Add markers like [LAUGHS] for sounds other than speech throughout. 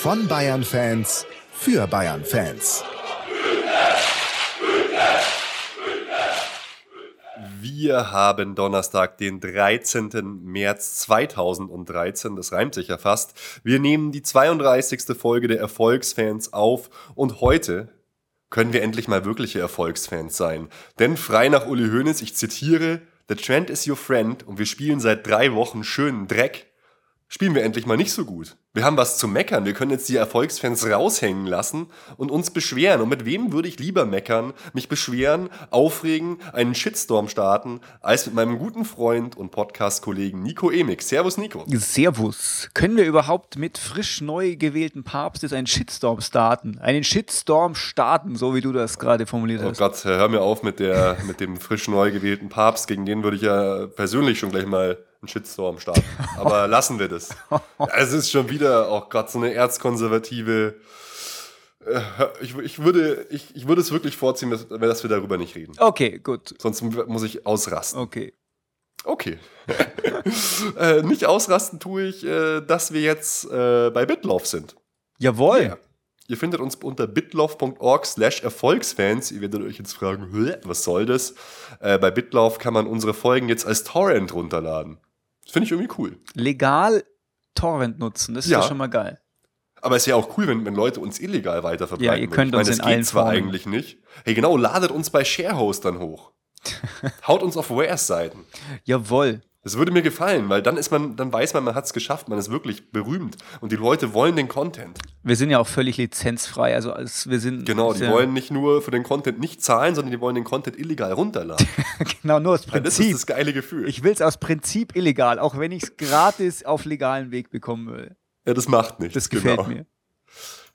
Von Bayern Fans für Bayern Fans. Wir haben Donnerstag, den 13. März 2013. Das reimt sich ja fast. Wir nehmen die 32. Folge der Erfolgsfans auf und heute können wir endlich mal wirkliche Erfolgsfans sein. Denn frei nach Uli Hoeneß, ich zitiere, The Trend is your friend und wir spielen seit drei Wochen schönen Dreck, spielen wir endlich mal nicht so gut. Wir haben was zu meckern. Wir können jetzt die Erfolgsfans raushängen lassen und uns beschweren. Und mit wem würde ich lieber meckern, mich beschweren, aufregen, einen Shitstorm starten, als mit meinem guten Freund und Podcast-Kollegen Nico Emig. Servus, Nico. Servus. Können wir überhaupt mit frisch neu gewählten Papst jetzt einen Shitstorm starten? Einen Shitstorm starten, so wie du das gerade formuliert oh hast. Oh Gott, hör mir auf mit, der, mit dem frisch neu gewählten Papst. Gegen den würde ich ja persönlich schon gleich mal einen Shitstorm starten. Aber [LAUGHS] lassen wir das. Es ist schon wieder auch gerade so eine erzkonservative. Äh, ich, ich, würde, ich, ich würde es wirklich vorziehen, dass, dass wir darüber nicht reden. Okay, gut. Sonst muss ich ausrasten. Okay. Okay. [LAUGHS] äh, nicht ausrasten tue ich, äh, dass wir jetzt äh, bei Bitlauf sind. Jawohl. Yeah. Ihr findet uns unter bitlauf.org slash Erfolgsfans. Ihr werdet euch jetzt fragen, was soll das? Äh, bei Bitlauf kann man unsere Folgen jetzt als Torrent runterladen. Finde ich irgendwie cool. Legal Torrent nutzen, das ist ja, ja schon mal geil. Aber es ist ja auch cool, wenn, wenn Leute uns illegal weiterverbreiten. Ja, ihr könnt ich uns meine, in das allen geht zwar Formen. eigentlich nicht. Hey, genau, ladet uns bei Sharehostern hoch. [LAUGHS] Haut uns auf Wares-Seiten. Jawohl. Das würde mir gefallen, weil dann ist man, dann weiß man, man hat es geschafft, man ist wirklich berühmt und die Leute wollen den Content. Wir sind ja auch völlig lizenzfrei, also als wir sind. Genau, die wollen nicht nur für den Content nicht zahlen, sondern die wollen den Content illegal runterladen. [LAUGHS] genau, nur aus Prinzip. das ist das geile Gefühl. Ich will es aus Prinzip illegal, auch wenn ich es gratis auf legalen Weg bekommen will. Ja, das macht nichts. Das gefällt genau. mir.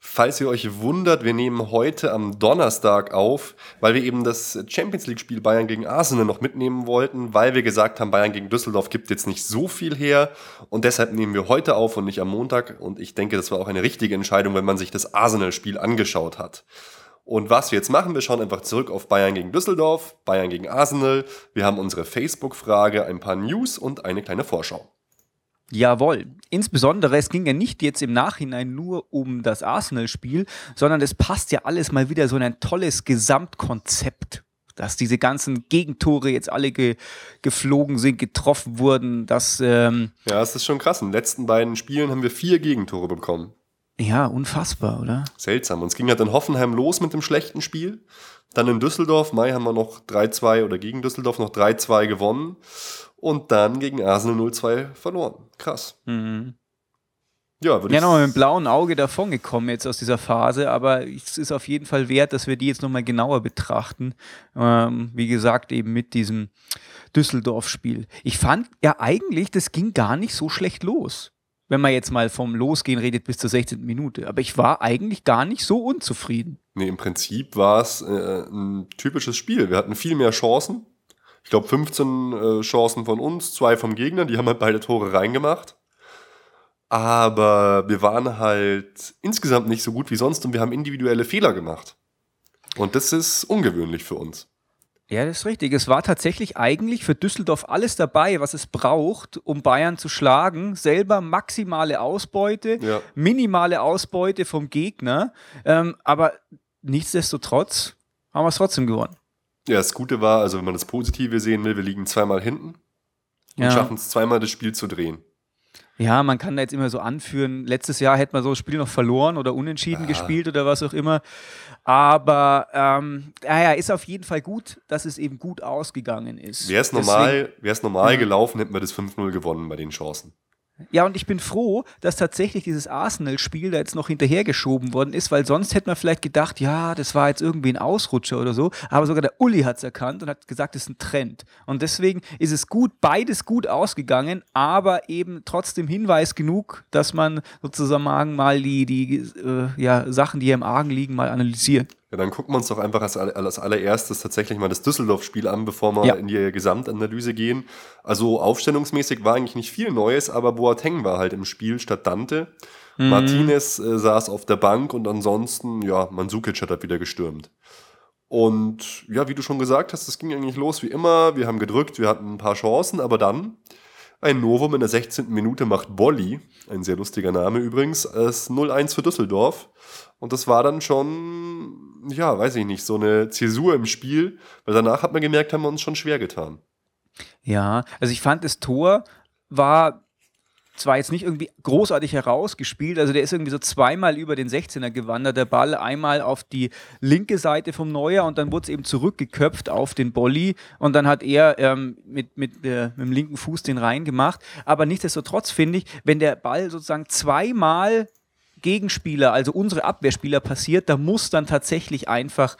Falls ihr euch wundert, wir nehmen heute am Donnerstag auf, weil wir eben das Champions League-Spiel Bayern gegen Arsenal noch mitnehmen wollten, weil wir gesagt haben, Bayern gegen Düsseldorf gibt jetzt nicht so viel her und deshalb nehmen wir heute auf und nicht am Montag und ich denke, das war auch eine richtige Entscheidung, wenn man sich das Arsenal-Spiel angeschaut hat. Und was wir jetzt machen, wir schauen einfach zurück auf Bayern gegen Düsseldorf, Bayern gegen Arsenal, wir haben unsere Facebook-Frage, ein paar News und eine kleine Vorschau. Jawohl. Insbesondere, es ging ja nicht jetzt im Nachhinein nur um das Arsenal-Spiel, sondern es passt ja alles mal wieder so in ein tolles Gesamtkonzept. Dass diese ganzen Gegentore jetzt alle ge geflogen sind, getroffen wurden, dass. Ähm ja, es ist schon krass. In den letzten beiden Spielen haben wir vier Gegentore bekommen. Ja, unfassbar, oder? Seltsam. Uns ging halt in Hoffenheim los mit dem schlechten Spiel. Dann in Düsseldorf, Mai haben wir noch 3-2 oder gegen Düsseldorf noch 3-2 gewonnen und dann gegen Arsenal 0-2 verloren. Krass. Mhm. Ja, würde ja, ich nochmal mit dem blauen Auge davongekommen jetzt aus dieser Phase, aber es ist auf jeden Fall wert, dass wir die jetzt nochmal genauer betrachten. Ähm, wie gesagt, eben mit diesem Düsseldorf-Spiel. Ich fand ja eigentlich, das ging gar nicht so schlecht los. Wenn man jetzt mal vom Losgehen redet bis zur 16. Minute. Aber ich war eigentlich gar nicht so unzufrieden. Nee, im Prinzip war es äh, ein typisches Spiel. Wir hatten viel mehr Chancen. Ich glaube, 15 äh, Chancen von uns, zwei vom Gegner. Die haben halt beide Tore reingemacht. Aber wir waren halt insgesamt nicht so gut wie sonst und wir haben individuelle Fehler gemacht. Und das ist ungewöhnlich für uns. Ja, das ist richtig. Es war tatsächlich eigentlich für Düsseldorf alles dabei, was es braucht, um Bayern zu schlagen. Selber maximale Ausbeute, Ja. minimale Ausbeute vom Gegner. Ähm, aber nichtsdestotrotz haben wir es trotzdem gewonnen. Ja, das Gute war, also wenn man das Positive sehen will, wir liegen zweimal hinten und Ja. schaffen es zweimal das Spiel zu drehen. Ja, man kann da jetzt immer so anführen, letztes Jahr hätte man so das Spiel noch verloren oder unentschieden Ja. gespielt oder was auch immer. Aber ähm, ja, ist auf jeden Fall gut, dass es eben gut ausgegangen ist. Wäre es normal, wär's normal Ja. gelaufen, hätten wir das 5-0 gewonnen bei den Chancen. Ja, und ich bin froh, dass tatsächlich dieses Arsenal-Spiel da jetzt noch hinterhergeschoben worden ist, weil sonst hätte man vielleicht gedacht, ja, das war jetzt irgendwie ein Ausrutscher oder so. Aber sogar der Uli hat es erkannt und hat gesagt, das ist ein Trend. Und deswegen ist es gut, beides gut ausgegangen, aber eben trotzdem Hinweis genug, dass man sozusagen mal die, die äh, ja, Sachen, die hier im Argen liegen, mal analysiert. Ja, dann gucken wir uns doch einfach als, als allererstes tatsächlich mal das Düsseldorf-Spiel an, bevor wir Ja. in die Gesamtanalyse gehen. Also aufstellungsmäßig war eigentlich nicht viel Neues, aber Boateng war halt im Spiel statt Dante. Mhm. Martinez äh, saß auf der Bank und ansonsten, ja, Mandzukic hat halt wieder gestürmt. Und ja, wie du schon gesagt hast, es ging eigentlich los wie immer. Wir haben gedrückt, wir hatten ein paar Chancen, aber dann ein Novum in der 16. Minute macht Bolli, ein sehr lustiger Name übrigens, es 0-1 für Düsseldorf. Und das war dann schon, ja, weiß ich nicht, so eine Zäsur im Spiel, weil danach hat man gemerkt, haben wir uns schon schwer getan. Ja, also ich fand, das Tor war zwar jetzt nicht irgendwie großartig herausgespielt, also der ist irgendwie so zweimal über den 16er gewandert, der Ball einmal auf die linke Seite vom Neuer und dann wurde es eben zurückgeköpft auf den Bolli und dann hat er ähm, mit, mit, äh, mit dem linken Fuß den reingemacht. Aber nichtsdestotrotz finde ich, wenn der Ball sozusagen zweimal Gegenspieler, also unsere Abwehrspieler passiert, da muss dann tatsächlich einfach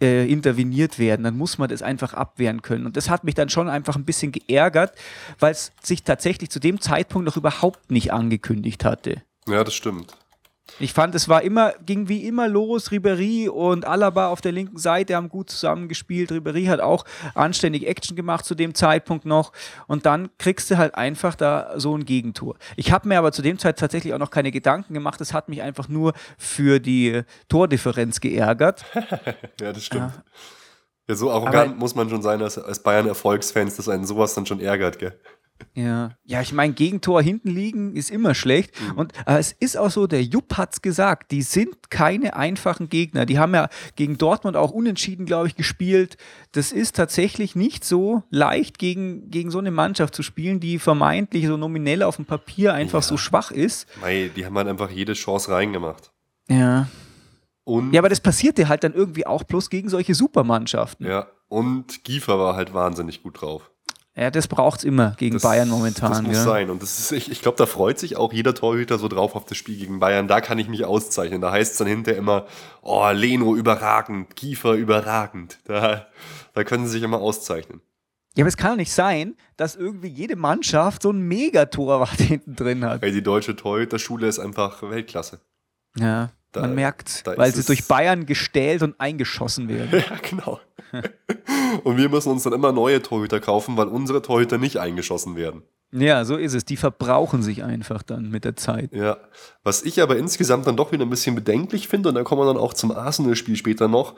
äh, interveniert werden. Dann muss man das einfach abwehren können. Und das hat mich dann schon einfach ein bisschen geärgert, weil es sich tatsächlich zu dem Zeitpunkt noch überhaupt nicht angekündigt hatte. Ja, das stimmt. Ich fand, es war immer, ging wie immer los. Ribery und Alaba auf der linken Seite haben gut zusammengespielt. Ribery hat auch anständig Action gemacht zu dem Zeitpunkt noch. Und dann kriegst du halt einfach da so ein Gegentor. Ich habe mir aber zu dem Zeit tatsächlich auch noch keine Gedanken gemacht. Es hat mich einfach nur für die Tordifferenz geärgert. [LAUGHS] Ja, das stimmt. Ja, so arrogant Aber- muss man schon sein als, als Bayern-Erfolgsfans, dass einen sowas dann schon ärgert, gell? Ja, ja, ich meine, Gegentor hinten liegen ist immer schlecht. Und äh, es ist auch so, der Jupp hat es gesagt, die sind keine einfachen Gegner. Die haben ja gegen Dortmund auch unentschieden, glaube ich, gespielt. Das ist tatsächlich nicht so leicht, gegen, gegen so eine Mannschaft zu spielen, die vermeintlich so nominell auf dem Papier einfach so schwach ist. Mei, die haben halt einfach jede Chance reingemacht. Ja. Und, Ja, aber das passiert dir halt dann irgendwie auch bloß gegen solche Supermannschaften. ja, und Giefer war halt wahnsinnig gut drauf. Ja, das braucht es immer gegen Das, Bayern momentan. Das muss ja. sein. Und das ist, ich, ich glaube, da freut sich auch jeder Torhüter so drauf auf das Spiel gegen Bayern. Da kann ich mich auszeichnen. Da heißt es dann hinterher immer, oh, Leno überragend, Kiefer überragend. Da, da können sie sich immer auszeichnen. Ja, aber es kann doch nicht sein, dass irgendwie jede Mannschaft so ein Megatorwart [LAUGHS] hinten drin hat. Weil die deutsche Torhüterschule ist einfach Weltklasse. Ja, Da- man merkt, weil sie durch Bayern gestählt und eingeschossen werden. [LAUGHS] Ja, genau. [LAUGHS] Und wir müssen uns dann immer neue Torhüter kaufen, weil unsere Torhüter nicht eingeschossen werden. ja, so ist es. Die verbrauchen sich einfach dann mit der Zeit. Ja, was ich aber insgesamt dann doch wieder ein bisschen bedenklich finde, und da kommen wir dann auch zum Arsenal-Spiel später noch,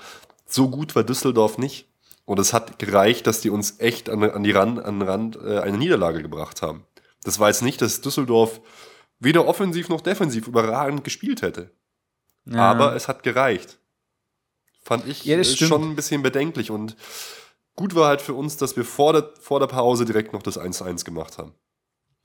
so gut war Düsseldorf nicht. Und es hat gereicht, dass die uns echt an, an die Rand, an den Rand äh, eine Niederlage gebracht haben. Das war jetzt nicht, dass Düsseldorf weder offensiv noch defensiv überragend gespielt hätte. Ja. Aber es hat gereicht. Fand ich Ja, äh, schon ein bisschen bedenklich. Und gut war halt für uns, dass wir vor der, vor der Pause direkt noch das 1-1 gemacht haben.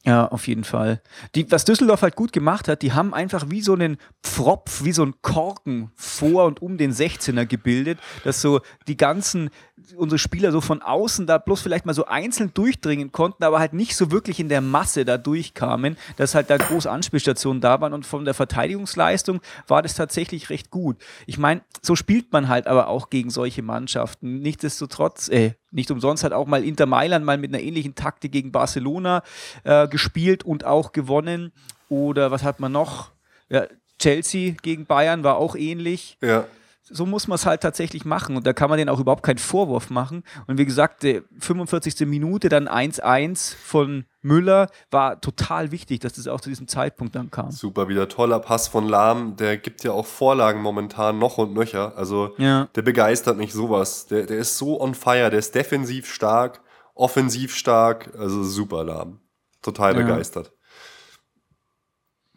Ja, auf jeden Fall. Die, was Düsseldorf halt gut gemacht hat, die haben einfach wie so einen Pfropf, wie so einen Korken vor und um den 16er gebildet, dass so die ganzen, unsere Spieler so von außen da bloß vielleicht mal so einzeln durchdringen konnten, aber halt nicht so wirklich in der Masse da durchkamen, dass halt da große Anspielstationen da waren und von der Verteidigungsleistung war das tatsächlich recht gut. Ich meine, so spielt man halt aber auch gegen solche Mannschaften. Nichtsdestotrotz, äh, nicht umsonst hat auch mal Inter Mailand mal mit einer ähnlichen Taktik gegen Barcelona äh, gespielt und auch gewonnen. Oder was hat man noch? Ja, Chelsea gegen Bayern war auch ähnlich. Ja, So muss man es halt tatsächlich machen und da kann man denen auch überhaupt keinen Vorwurf machen. Und wie gesagt, die 45. Minute dann 1-1 von Müller war total wichtig, dass das auch zu diesem Zeitpunkt dann kam. super, wieder toller Pass von Lahm. Der gibt ja auch Vorlagen momentan noch und nöcher. Also Ja. der begeistert mich sowas. Der, der ist so on fire. Der ist defensiv stark, offensiv stark. Also super Lahm. Total Ja. begeistert.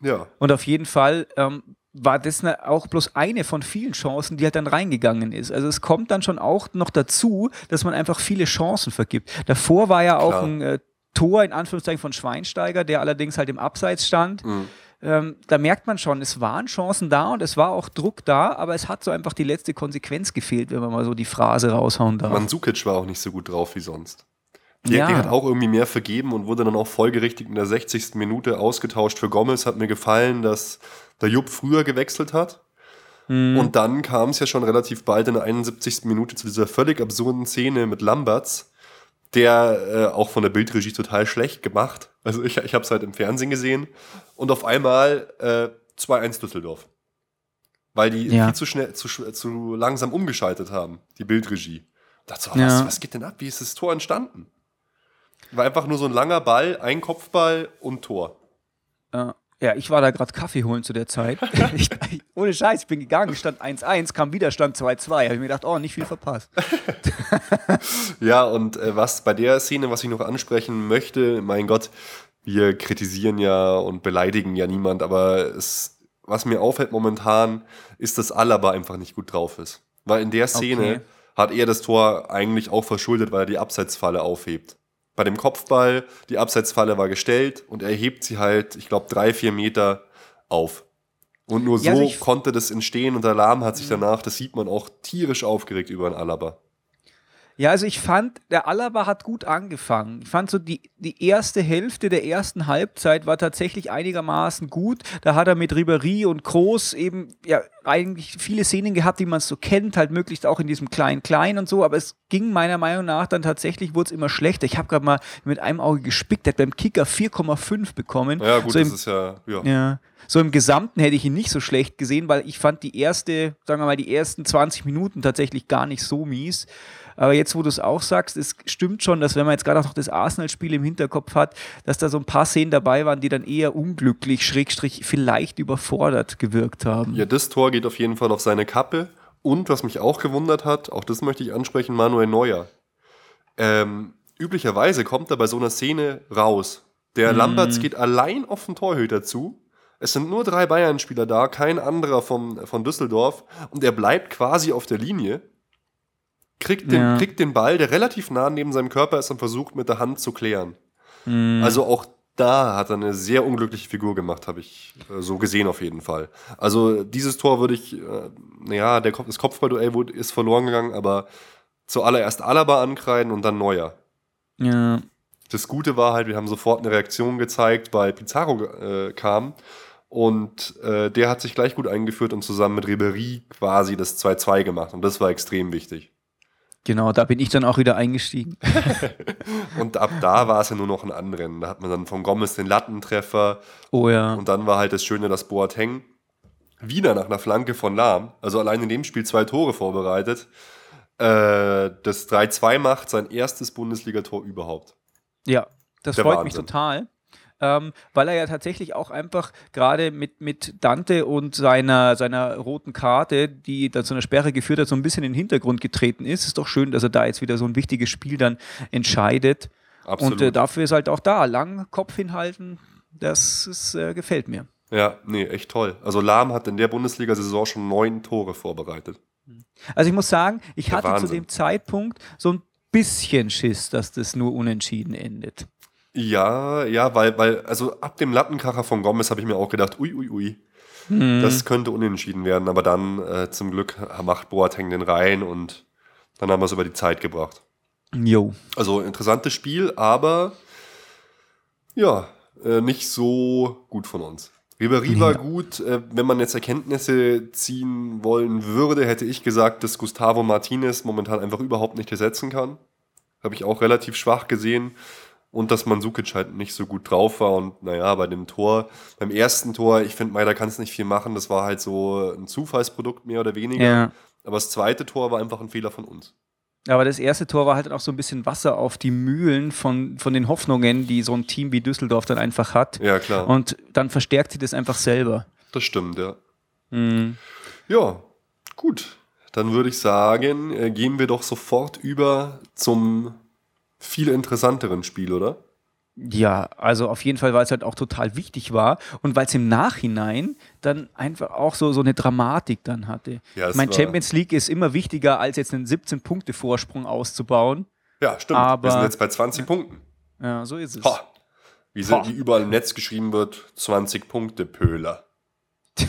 Ja, Und auf jeden Fall ähm, war das ne- auch bloß eine von vielen Chancen, die halt dann reingegangen ist. Also es kommt dann schon auch noch dazu, dass man einfach viele Chancen vergibt. Davor war ja auch Klar. ein äh, Tor in Anführungszeichen von Schweinsteiger, der allerdings halt im Abseits stand. Mhm. Ähm, da merkt man schon, es waren Chancen da und es war auch Druck da, aber es hat so einfach die letzte Konsequenz gefehlt, wenn man mal so die Phrase raushauen darf. Mandzukic war auch nicht so gut drauf wie sonst. Der, Ja. der hat auch irgendwie mehr vergeben und wurde dann auch folgerichtig in der 60. Minute ausgetauscht für Gomez. Hat mir gefallen, dass der Jupp früher gewechselt hat. Mhm. Und dann kam es ja schon relativ bald in der 71. Minute zu dieser völlig absurden Szene mit Lamberts, der äh, auch von der Bildregie total schlecht gemacht. Also ich, ich habe es halt im Fernsehen gesehen. Und auf einmal äh, 2-1 Düsseldorf. Weil die Ja. viel zu schnell, zu, zu langsam umgeschaltet haben, die Bildregie. Da dachte ich, so, Ja. was, was geht denn ab? Wie ist das Tor entstanden? War einfach nur so ein langer Ball, ein Kopfball und Tor. Ja. Ja, ich war da gerade Kaffee holen zu der Zeit. [LAUGHS] [LAUGHS] ich, ohne Scheiß, ich bin gegangen, stand 1-1, kam wieder, stand 2-2. Habe ich mir gedacht, oh, nicht viel verpasst. [LAUGHS] Ja, und äh, was bei der Szene, was ich noch ansprechen möchte, mein Gott, wir kritisieren ja und beleidigen ja niemand, aber es, was mir auffällt momentan, ist, dass Alaba einfach nicht gut drauf ist. Weil in der Szene Okay. hat er das Tor eigentlich auch verschuldet, weil er die Abseitsfalle aufhebt. Bei dem Kopfball, die Abseitsfalle war gestellt und er hebt sie halt, ich glaube, drei, vier Meter auf. Und nur so Ja, also ich- konnte das entstehen und der Alarm hat sich danach, das sieht man auch, tierisch aufgeregt über einen Alaba. Ja, also ich fand, der Alaba hat gut angefangen. Ich fand so, die, die erste Hälfte der ersten Halbzeit war tatsächlich einigermaßen gut. Da hat er mit Ribéry und Kroos eben ja eigentlich viele Szenen gehabt, die man so kennt, halt möglichst auch in diesem Klein-Klein und so. Aber es ging meiner Meinung nach dann tatsächlich, wurde es immer schlechter. Ich habe gerade mal mit einem Auge gespickt, der hat beim Kicker 4,5 bekommen. Ja, gut, so das im, ist ja, ja. ja. So im Gesamten hätte ich ihn nicht so schlecht gesehen, weil ich fand die erste, sagen wir mal, die ersten 20 Minuten tatsächlich gar nicht so mies. Aber jetzt, wo du es auch sagst, es stimmt schon, dass wenn man jetzt gerade auch noch das Arsenal-Spiel im Hinterkopf hat, dass da so ein paar Szenen dabei waren, die dann eher unglücklich, schrägstrich vielleicht überfordert gewirkt haben. Ja, das Tor geht auf jeden Fall auf seine Kappe. Und was mich auch gewundert hat, auch das möchte ich ansprechen, Manuel Neuer. Ähm, üblicherweise kommt er bei so einer Szene raus. Der Lamberts geht allein auf den Torhüter zu. Es sind nur drei Bayern-Spieler da, kein anderer vom, von Düsseldorf. Und er bleibt quasi auf der Linie, kriegt den, Ja. kriegt den Ball, der relativ nah neben seinem Körper ist und versucht mit der Hand zu klären. Mhm. Also auch da hat er eine sehr unglückliche Figur gemacht, habe ich äh, so gesehen auf jeden Fall. Also dieses Tor würde ich, äh, naja, der, Kopf- das Kopfballduell wurde- ist verloren gegangen, aber zuallererst Alaba ankreiden und dann Neuer. Ja. Das Gute war halt, wir haben sofort eine Reaktion gezeigt, weil Pizarro äh, kam und äh, der hat sich gleich gut eingeführt und zusammen mit Ribery quasi das 2-2 gemacht und das war extrem wichtig. Genau, da bin ich dann auch wieder eingestiegen. [LAUGHS] Und ab da war es ja nur noch ein Anrennen. Da hat man dann von Gomez den Lattentreffer Oh ja. Und dann war halt das Schöne, dass Boateng wieder nach einer Flanke von Lahm, also allein in dem Spiel zwei Tore vorbereitet, äh, das 3-2 macht, sein erstes Bundesligator überhaupt. Ja, das Der freut mich Wahnsinn. total. Ähm, weil er ja tatsächlich auch einfach gerade mit, mit Dante und seiner, seiner roten Karte, die dann zu einer Sperre geführt hat, so ein bisschen in den Hintergrund getreten ist. Ist doch schön, dass er da jetzt wieder so ein wichtiges Spiel dann entscheidet. Absolut. Und äh, dafür ist halt auch da, lang Kopf hinhalten, das ist, äh, gefällt mir. ja, nee, echt toll. Also Lahm hat in der Bundesliga-Saison schon neun Tore vorbereitet. Also ich muss sagen, ich Der hatte zu Wahnsinn. dem Zeitpunkt so ein bisschen Schiss, dass das nur unentschieden endet. Ja, ja, weil, weil, also ab dem Lattenkracher von Gomez habe ich mir auch gedacht, ui, ui, ui. Mhm. Das könnte unentschieden werden, aber dann äh, zum Glück macht Boateng den rein und dann haben wir es über die Zeit gebracht. Jo. Also interessantes Spiel, aber ja, äh, nicht so gut von uns. Ribéry war Ja. gut. Äh, wenn man jetzt Erkenntnisse ziehen wollen würde, hätte ich gesagt, dass Gustavo Martinez momentan einfach überhaupt nicht ersetzen kann. Habe ich auch relativ schwach gesehen. Und dass Mandzukic halt nicht so gut drauf war. Und naja, bei dem Tor, beim ersten Tor, ich finde, Meider kann es nicht viel machen. Das war halt so ein Zufallsprodukt mehr oder weniger. Ja. Aber das zweite Tor war einfach ein Fehler von uns. Aber das erste Tor war halt auch so ein bisschen Wasser auf die Mühlen von, von den Hoffnungen, die so ein Team wie Düsseldorf dann einfach hat. Ja, klar. Und dann verstärkt sie das einfach selber. das stimmt, ja. Mhm. Ja, gut. Dann würde ich sagen, äh, gehen wir doch sofort über zum viel interessanteren Spiel, oder? Ja, also auf jeden Fall, weil es halt auch total wichtig war und weil es im Nachhinein dann einfach auch so, so eine Dramatik dann hatte. Ja, ich meine, Champions League ist immer wichtiger, als jetzt einen 17-Punkte-Vorsprung auszubauen. Ja, stimmt. Aber- wir sind jetzt bei 20 Punkten. Ja, so ist es. Ha. Wie, Ha. wie überall im Netz geschrieben wird, 20 Punkte, Pöhler. [LAUGHS]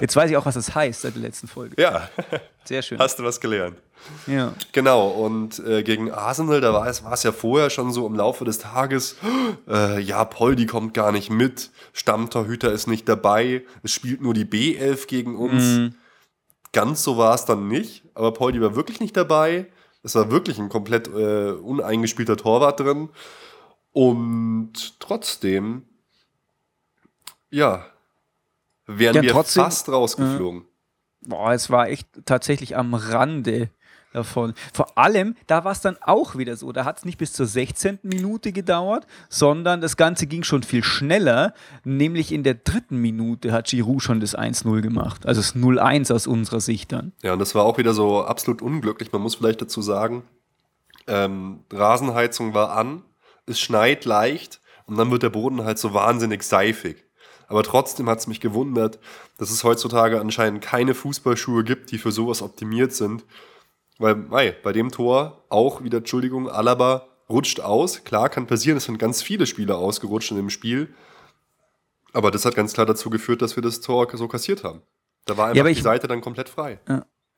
Jetzt weiß ich auch, was das heißt seit der letzten Folge. Ja, Sehr schön. hast du was gelernt. Ja. Genau, und äh, gegen Arsenal, da war es, war es ja vorher schon so im Laufe des Tages, [GASPS] äh, ja, Poldi kommt gar nicht mit, Stammtorhüter ist nicht dabei, es spielt nur die B11 gegen uns. Mhm. Ganz so war es dann nicht, aber Poldi war wirklich nicht dabei. Es war wirklich ein komplett äh, uneingespielter Torwart drin. Und trotzdem, ja, wären Ja, wir trotzdem- fast rausgeflogen. Boah, es war echt tatsächlich am Rande davon. Vor allem, da war es dann auch wieder so. Da hat es nicht bis zur 16. Minute gedauert, sondern das Ganze ging schon viel schneller. Nämlich in der dritten Minute hat Giroud schon das 1-0 gemacht. Also das 0-1 aus unserer Sicht dann. Ja, und das war auch wieder so absolut unglücklich. Man muss vielleicht dazu sagen, ähm, Rasenheizung war an, es schneit leicht und dann wird der Boden halt so wahnsinnig seifig. Aber trotzdem hat es mich gewundert, dass es heutzutage anscheinend keine Fußballschuhe gibt, die für sowas optimiert sind. Weil, mei, bei dem Tor auch wieder, Entschuldigung, Alaba rutscht aus. Klar, kann passieren, es sind ganz viele Spieler ausgerutscht in dem Spiel. Aber das hat ganz klar dazu geführt, dass wir das Tor so kassiert haben. Da war einfach die ich- Seite dann komplett frei.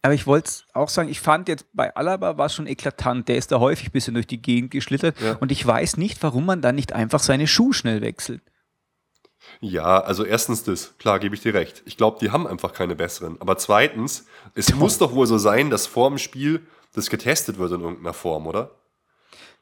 Aber ich wollte auch sagen, ich fand jetzt bei Alaba war es schon eklatant. Der ist da häufig ein bisschen durch die Gegend geschlittert. Ja. Und ich weiß nicht, warum man dann nicht einfach seine Schuhe schnell wechselt. Ja, also erstens das, klar, gebe ich dir recht. Ich glaube, die haben einfach keine besseren. Aber zweitens, es muss doch wohl so sein, dass vor dem Spiel das getestet wird in irgendeiner Form, oder?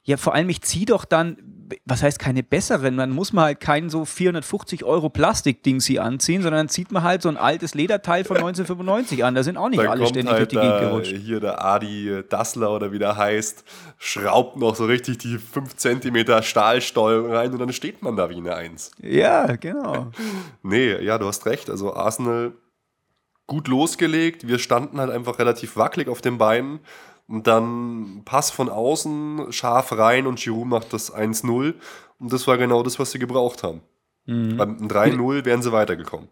Ja, vor allem, ich ziehe doch dann, was heißt keine besseren, dann muss man halt kein so 450 Euro Plastikding sie anziehen, sondern dann zieht man halt so ein altes Lederteil von [LAUGHS] 1995 an. Da sind auch nicht Dann alle ständig halt durch die Gegend gerutscht. hier der Adi Dassler oder wie der heißt, schraubt noch so richtig die 5 cm Stahlstollen rein und dann steht man da wie eine Eins. Ja, genau. [LAUGHS] Nee, ja, du hast recht. Also Arsenal gut losgelegt. Wir standen halt einfach relativ wackelig auf den Beinen. Und dann Pass von außen, scharf rein und Giroud macht das 1-0. Und das war genau das, was sie gebraucht haben. Mhm. Beim 3-0 wären sie weitergekommen.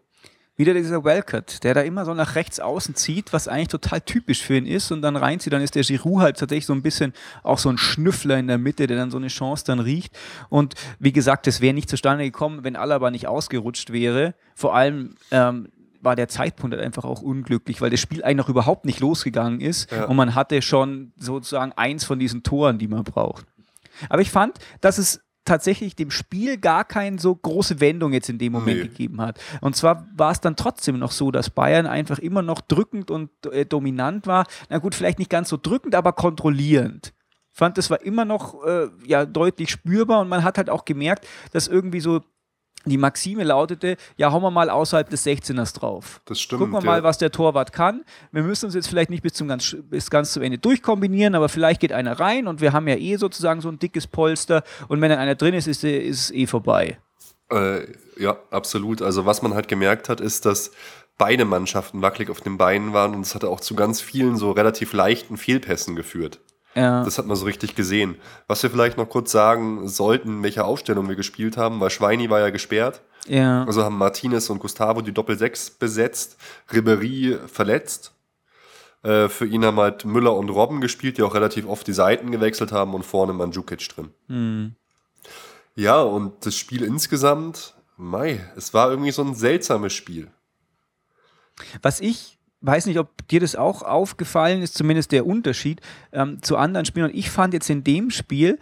Wieder dieser Wellcut, der da immer so nach rechts außen zieht, was eigentlich total typisch für ihn ist und dann reinzieht, dann ist der Giroud halt tatsächlich so ein bisschen auch so ein Schnüffler in der Mitte, der dann so eine Chance dann riecht. Und wie gesagt, das wäre nicht zustande gekommen, wenn Alaba nicht ausgerutscht wäre. Vor allem ähm, war der Zeitpunkt halt einfach auch unglücklich, weil das Spiel eigentlich noch überhaupt nicht losgegangen ist Ja. und man hatte schon sozusagen eins von diesen Toren, die man braucht. Aber ich fand, dass es tatsächlich dem Spiel gar keine so große Wendung jetzt in dem Moment Nee. gegeben hat. Und zwar war es dann trotzdem noch so, dass Bayern einfach immer noch drückend und äh, dominant war. Na gut, vielleicht nicht ganz so drückend, aber kontrollierend. Ich fand, das war immer noch äh, ja, deutlich spürbar und man hat halt auch gemerkt, dass irgendwie so die Maxime lautete, ja, hauen wir mal außerhalb des 16ers drauf. Das stimmt. Gucken wir ja. mal, was der Torwart kann. Wir müssen uns jetzt vielleicht nicht bis, zum ganz, bis ganz zum Ende durchkombinieren, aber vielleicht geht einer rein und wir haben ja eh sozusagen so ein dickes Polster und wenn dann einer drin ist, ist, ist es eh vorbei. Äh, ja, absolut. Also was man halt gemerkt hat, ist, dass beide Mannschaften wackelig auf den Beinen waren und es hatte auch zu ganz vielen so relativ leichten Fehlpässen geführt. Ja. Das hat man so richtig gesehen. Was wir vielleicht noch kurz sagen sollten, in welcher Aufstellung wir gespielt haben, weil Schweini war ja gesperrt. ja. Also haben Martinez und Gustavo die Doppel-6 besetzt, Ribery verletzt. Äh, für ihn haben halt Müller und Robben gespielt, die auch relativ oft die Seiten gewechselt haben und vorne Mandzukic drin. Hm. Ja, und das Spiel insgesamt, mei, es war irgendwie so ein seltsames Spiel. Was ich weiß nicht, ob dir das auch aufgefallen ist, zumindest der Unterschied ähm, zu anderen Spielen. Und ich fand jetzt in dem Spiel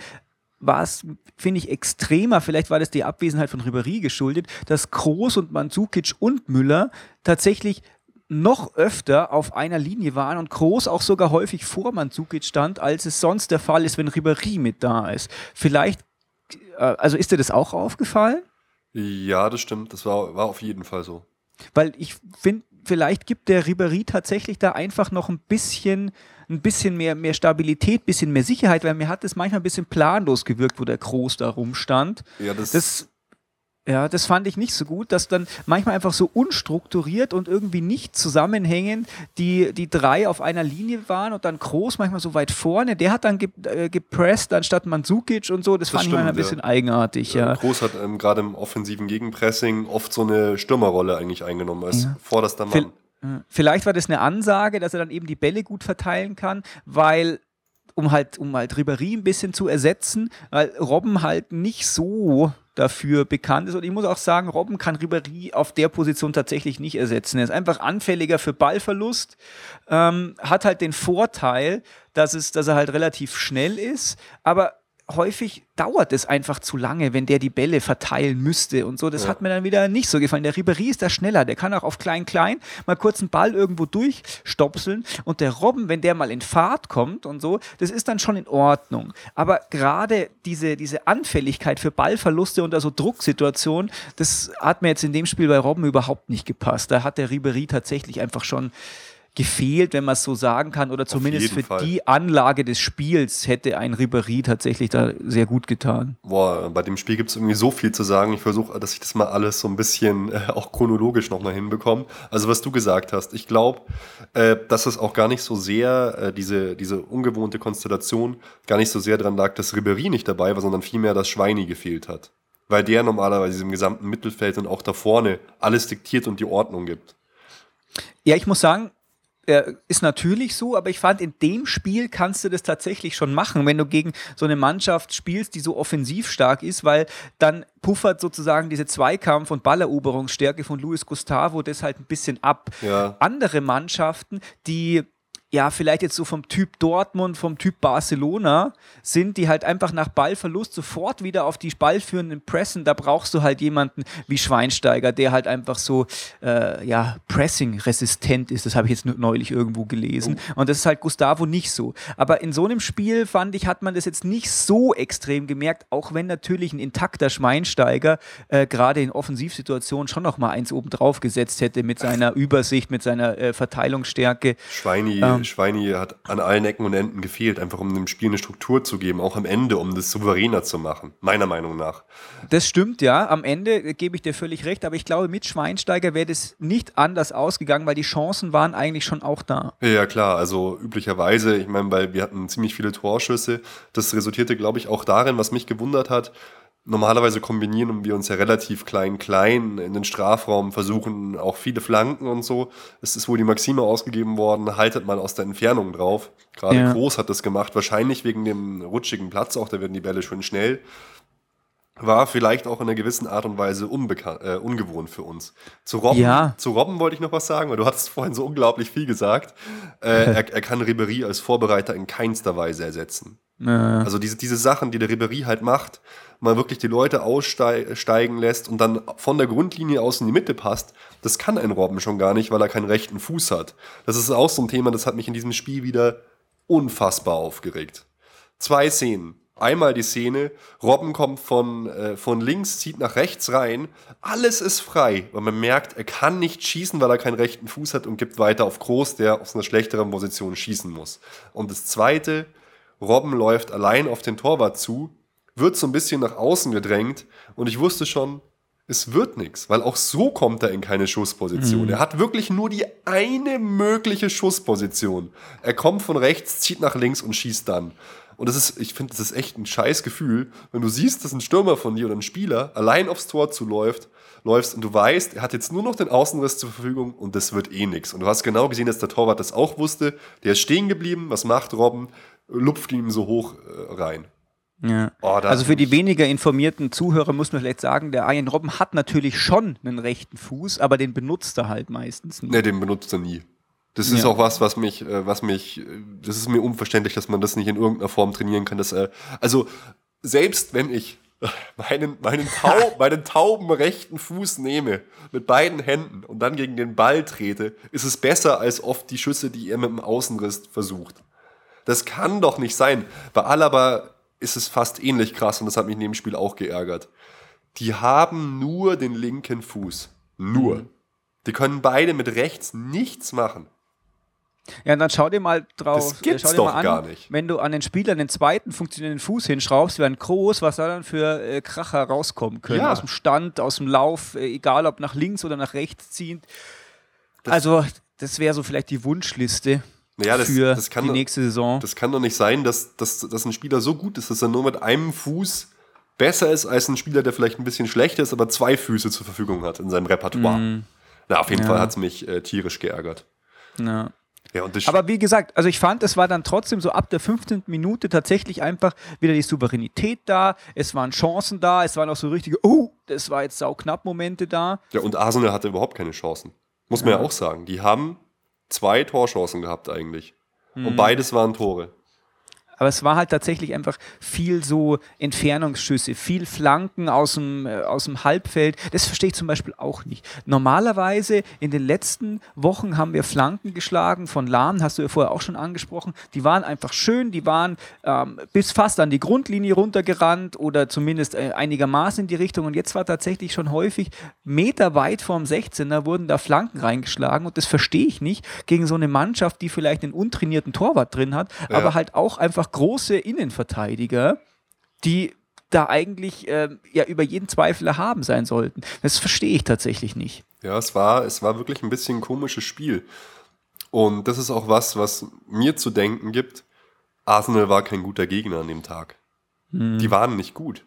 war es, finde ich, extremer, vielleicht war das die Abwesenheit von Ribéry geschuldet, dass Kroos und Mandzukic und Müller tatsächlich noch öfter auf einer Linie waren und Kroos auch sogar häufig vor Mandzukic stand, als es sonst der Fall ist, wenn Ribéry mit da ist. Vielleicht, äh, also ist dir das auch aufgefallen? Ja, das stimmt, das war, war auf jeden Fall so. Weil ich finde, vielleicht gibt der Ribéry tatsächlich da einfach noch ein bisschen, ein bisschen mehr, mehr Stabilität, ein bisschen mehr Sicherheit, weil mir hat es manchmal ein bisschen planlos gewirkt, wo der Groß da rumstand. Ja, das, Das, ja, das fand ich nicht so gut, dass dann manchmal einfach so unstrukturiert und irgendwie nicht zusammenhängend die, die drei auf einer Linie waren und dann Groß manchmal so weit vorne. Der hat dann ge äh, gepresst anstatt Mandzukic und so. Das, Das fand ich manchmal ein stimmt, bisschen ja. eigenartig, ja. Groß hat ähm, gerade im offensiven Gegenpressing oft so eine Stürmerrolle eigentlich eingenommen als Ja. vorderster Mann. Ja. Vielleicht war das eine Ansage, dass er dann eben die Bälle gut verteilen kann, weil um halt, um halt Ribéry ein bisschen zu ersetzen, weil Robben halt nicht so dafür bekannt ist. Und ich muss auch sagen, Robben kann Ribéry auf der Position tatsächlich nicht ersetzen. Er ist einfach anfälliger für Ballverlust, ähm, hat halt den Vorteil, dass, es, dass er halt relativ schnell ist, aber häufig dauert es einfach zu lange, wenn der die Bälle verteilen müsste und so. Das ja. hat mir dann wieder nicht so gefallen. Der Ribéry ist da schneller, der kann auch auf klein-klein mal kurz einen Ball irgendwo durchstopseln und der Robben, wenn der mal in Fahrt kommt und so, das ist dann schon in Ordnung. Aber gerade diese, diese Anfälligkeit für Ballverluste und also Drucksituationen, das hat mir jetzt in dem Spiel bei Robben überhaupt nicht gepasst. Da hat der Ribéry tatsächlich einfach schon gefehlt, wenn man es so sagen kann, oder zumindest für Fall. die Anlage des Spiels hätte ein Ribéry tatsächlich da sehr gut getan. Boah, bei dem Spiel gibt es irgendwie so viel zu sagen. Ich versuche, dass ich das mal alles so ein bisschen äh, auch chronologisch nochmal hinbekomme. Also was du gesagt hast, ich glaube, äh, dass es auch gar nicht so sehr, äh, diese, diese ungewohnte Konstellation, gar nicht so sehr daran lag, dass Ribéry nicht dabei war, sondern vielmehr, dass Schweini gefehlt hat. Weil der normalerweise im gesamten Mittelfeld und auch da vorne alles diktiert und die Ordnung gibt. Ja, ich muss sagen, äh, ist natürlich so, aber ich fand, in dem Spiel kannst du das tatsächlich schon machen, wenn du gegen so eine Mannschaft spielst, die so offensiv stark ist, weil dann puffert sozusagen diese Zweikampf- und Balleroberungsstärke von Luis Gustavo das halt ein bisschen ab. Ja. Andere Mannschaften, die ja, vielleicht jetzt so vom Typ Dortmund, vom Typ Barcelona sind, die halt einfach nach Ballverlust sofort wieder auf die Ballführenden pressen. Da brauchst du halt jemanden wie Schweinsteiger, der halt einfach so, äh, ja, Pressing-resistent ist. Das habe ich jetzt neulich irgendwo gelesen. Oh. Und das ist halt Gustavo nicht so. Aber in so einem Spiel, fand ich, hat man das jetzt nicht so extrem gemerkt, auch wenn natürlich ein intakter Schweinsteiger äh, gerade in Offensivsituationen schon noch mal eins oben drauf gesetzt hätte mit seiner Übersicht, mit seiner äh, Verteilungsstärke. Schweini ähm, Schweini hat an allen Ecken und Enden gefehlt, einfach um dem Spiel eine Struktur zu geben, auch am Ende, um das souveräner zu machen, meiner Meinung nach. Das stimmt, ja. Am Ende gebe ich dir völlig recht, aber ich glaube, mit Schweinsteiger wäre das nicht anders ausgegangen, weil die Chancen waren eigentlich schon auch da. Ja, klar. Also üblicherweise, ich meine, weil wir hatten ziemlich viele Torschüsse. Das resultierte, glaube ich, auch darin, was mich gewundert hat, normalerweise kombinieren wir uns ja relativ klein-klein in den Strafraum, versuchen auch viele Flanken und so. Es ist wohl die Maxime ausgegeben worden, haltet mal aus der Entfernung drauf. Gerade ja. Groß hat das gemacht, wahrscheinlich wegen dem rutschigen Platz auch, da werden die Bälle schön schnell. War vielleicht auch in einer gewissen Art und Weise äh, ungewohnt für uns. Zu Robben, ja. zu Robben wollte ich noch was sagen, weil du hattest vorhin so unglaublich viel gesagt. Äh, [LAUGHS] er, er, kann Ribery als Vorbereiter in keinster Weise ersetzen. Also diese, diese Sachen, die der Ribery halt macht, mal wirklich die Leute aussteigen lässt und dann von der Grundlinie aus in die Mitte passt, das kann ein Robben schon gar nicht, weil er keinen rechten Fuß hat. Das ist auch so ein Thema, das hat mich in diesem Spiel wieder unfassbar aufgeregt. Zwei Szenen. Einmal die Szene, Robben kommt von, äh, von links, zieht nach rechts rein, alles ist frei, weil man merkt, er kann nicht schießen, weil er keinen rechten Fuß hat und gibt weiter auf Groß, der aus einer schlechteren Position schießen muss. Und das zweite, Robben läuft allein auf den Torwart zu, wird so ein bisschen nach außen gedrängt und ich wusste schon, es wird nichts, weil auch so kommt er in keine Schussposition. Mhm. Er hat wirklich nur die eine mögliche Schussposition. Er kommt von rechts, zieht nach links und schießt dann. Und das ist, ich finde, das ist echt ein scheiß Gefühl, wenn du siehst, dass ein Stürmer von dir oder ein Spieler allein aufs Tor zuläuft, läufst und du weißt, er hat jetzt nur noch den Außenriss zur Verfügung und das wird eh nichts. Und du hast genau gesehen, dass der Torwart das auch wusste. Der ist stehen geblieben. Was macht Robben? Lupft ihm so hoch äh, rein. Ja. Oh, also für die weniger informierten Zuhörer muss man vielleicht sagen, der Arjen Robben hat natürlich schon einen rechten Fuß, aber den benutzt er halt meistens nicht. Ne, den benutzt er nie. Das ist ja. auch was, was mich, äh, was mich, das ist mir unverständlich, dass man das nicht in irgendeiner Form trainieren kann. Dass, äh, also selbst wenn ich [LAUGHS] meinen, meinen, taub, [LAUGHS] meinen tauben rechten Fuß nehme mit beiden Händen und dann gegen den Ball trete, ist es besser als oft die Schüsse, die er mit dem Außenriss versucht. Das kann doch nicht sein. Bei Alaba ist es fast ähnlich krass und das hat mich in dem Spiel auch geärgert. Die haben nur den linken Fuß. Nur. Mhm. Die können beide mit rechts nichts machen. Ja, dann schau dir mal drauf. Das gibt's schau dir doch an, gar nicht. Wenn du an den Spieler den zweiten funktionierenden Fuß hinschraubst, wären groß, was da dann für äh, Kracher rauskommen können. Ja. Aus dem Stand, aus dem Lauf, äh, egal ob nach links oder nach rechts ziehend. Das also, das wäre so vielleicht die Wunschliste naja, das, für das kann die doch, nächste Saison. Das kann doch nicht sein, dass, dass, dass ein Spieler so gut ist, dass er nur mit einem Fuß besser ist als ein Spieler, der vielleicht ein bisschen schlechter ist, aber zwei Füße zur Verfügung hat in seinem Repertoire. Mm. Na, auf jeden ja. Fall hat es mich äh, tierisch geärgert. Ja. Ja, Aber wie gesagt, also ich fand, es war dann trotzdem so ab der 15. Minute tatsächlich einfach wieder die Souveränität da, es waren Chancen da, es waren auch so richtige, oh, das war jetzt sauknapp Momente da. ja, und Arsenal hatte überhaupt keine Chancen. Muss man ja auch sagen. Die haben zwei Torchancen gehabt eigentlich. Und beides waren Tore. Aber es war halt tatsächlich einfach viel so Entfernungsschüsse, viel Flanken aus dem, äh, aus dem Halbfeld. Das verstehe ich zum Beispiel auch nicht. Normalerweise in den letzten Wochen haben wir Flanken geschlagen von Lahm, hast du ja vorher auch schon angesprochen. Die waren einfach schön, die waren ähm, bis fast an die Grundlinie runtergerannt oder zumindest äh, einigermaßen in die Richtung. Und jetzt war tatsächlich schon häufig Meter weit vorm 16er wurden da Flanken reingeschlagen. Und das verstehe ich nicht gegen so eine Mannschaft, die vielleicht einen untrainierten Torwart drin hat, Ja. aber halt auch einfach große Innenverteidiger, die da eigentlich ähm, ja über jeden Zweifel erhaben sein sollten. Das verstehe ich tatsächlich nicht. Ja, es war, es war wirklich ein bisschen ein komisches Spiel. Und das ist auch was, was mir zu denken gibt. Arsenal war kein guter Gegner an dem Tag. Die waren nicht gut.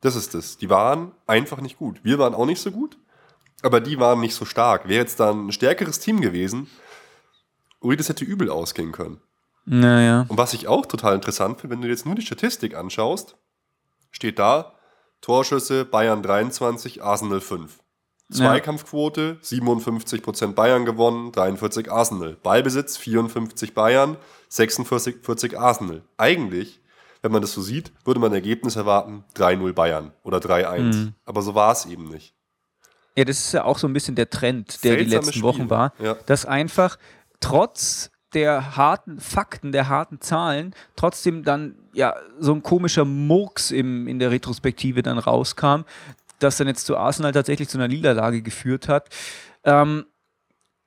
Das ist es. Die waren einfach nicht gut. Wir waren auch nicht so gut, aber die waren nicht so stark. Wäre jetzt dann ein stärkeres Team gewesen, ui, das hätte übel ausgehen können. Naja. Und was ich auch total interessant finde, wenn du jetzt nur die Statistik anschaust, steht da Torschüsse Bayern 23, Arsenal 5. Zweikampfquote 57% Bayern gewonnen, 43 Arsenal. Ballbesitz 54 Bayern, 46 40 Arsenal. Eigentlich, wenn man das so sieht, würde man ein Ergebnis erwarten 3-0 Bayern oder 3-1. Aber so war es eben nicht. Ja, das ist ja auch so ein bisschen der Trend, der die Seltsames letzten Spiel. Wochen war, Ja. dass einfach trotz der harten Fakten, der harten Zahlen, trotzdem dann ja so ein komischer Murks im, in der Retrospektive dann rauskam, das dann jetzt zu Arsenal tatsächlich zu einer Niederlage geführt hat. Ähm,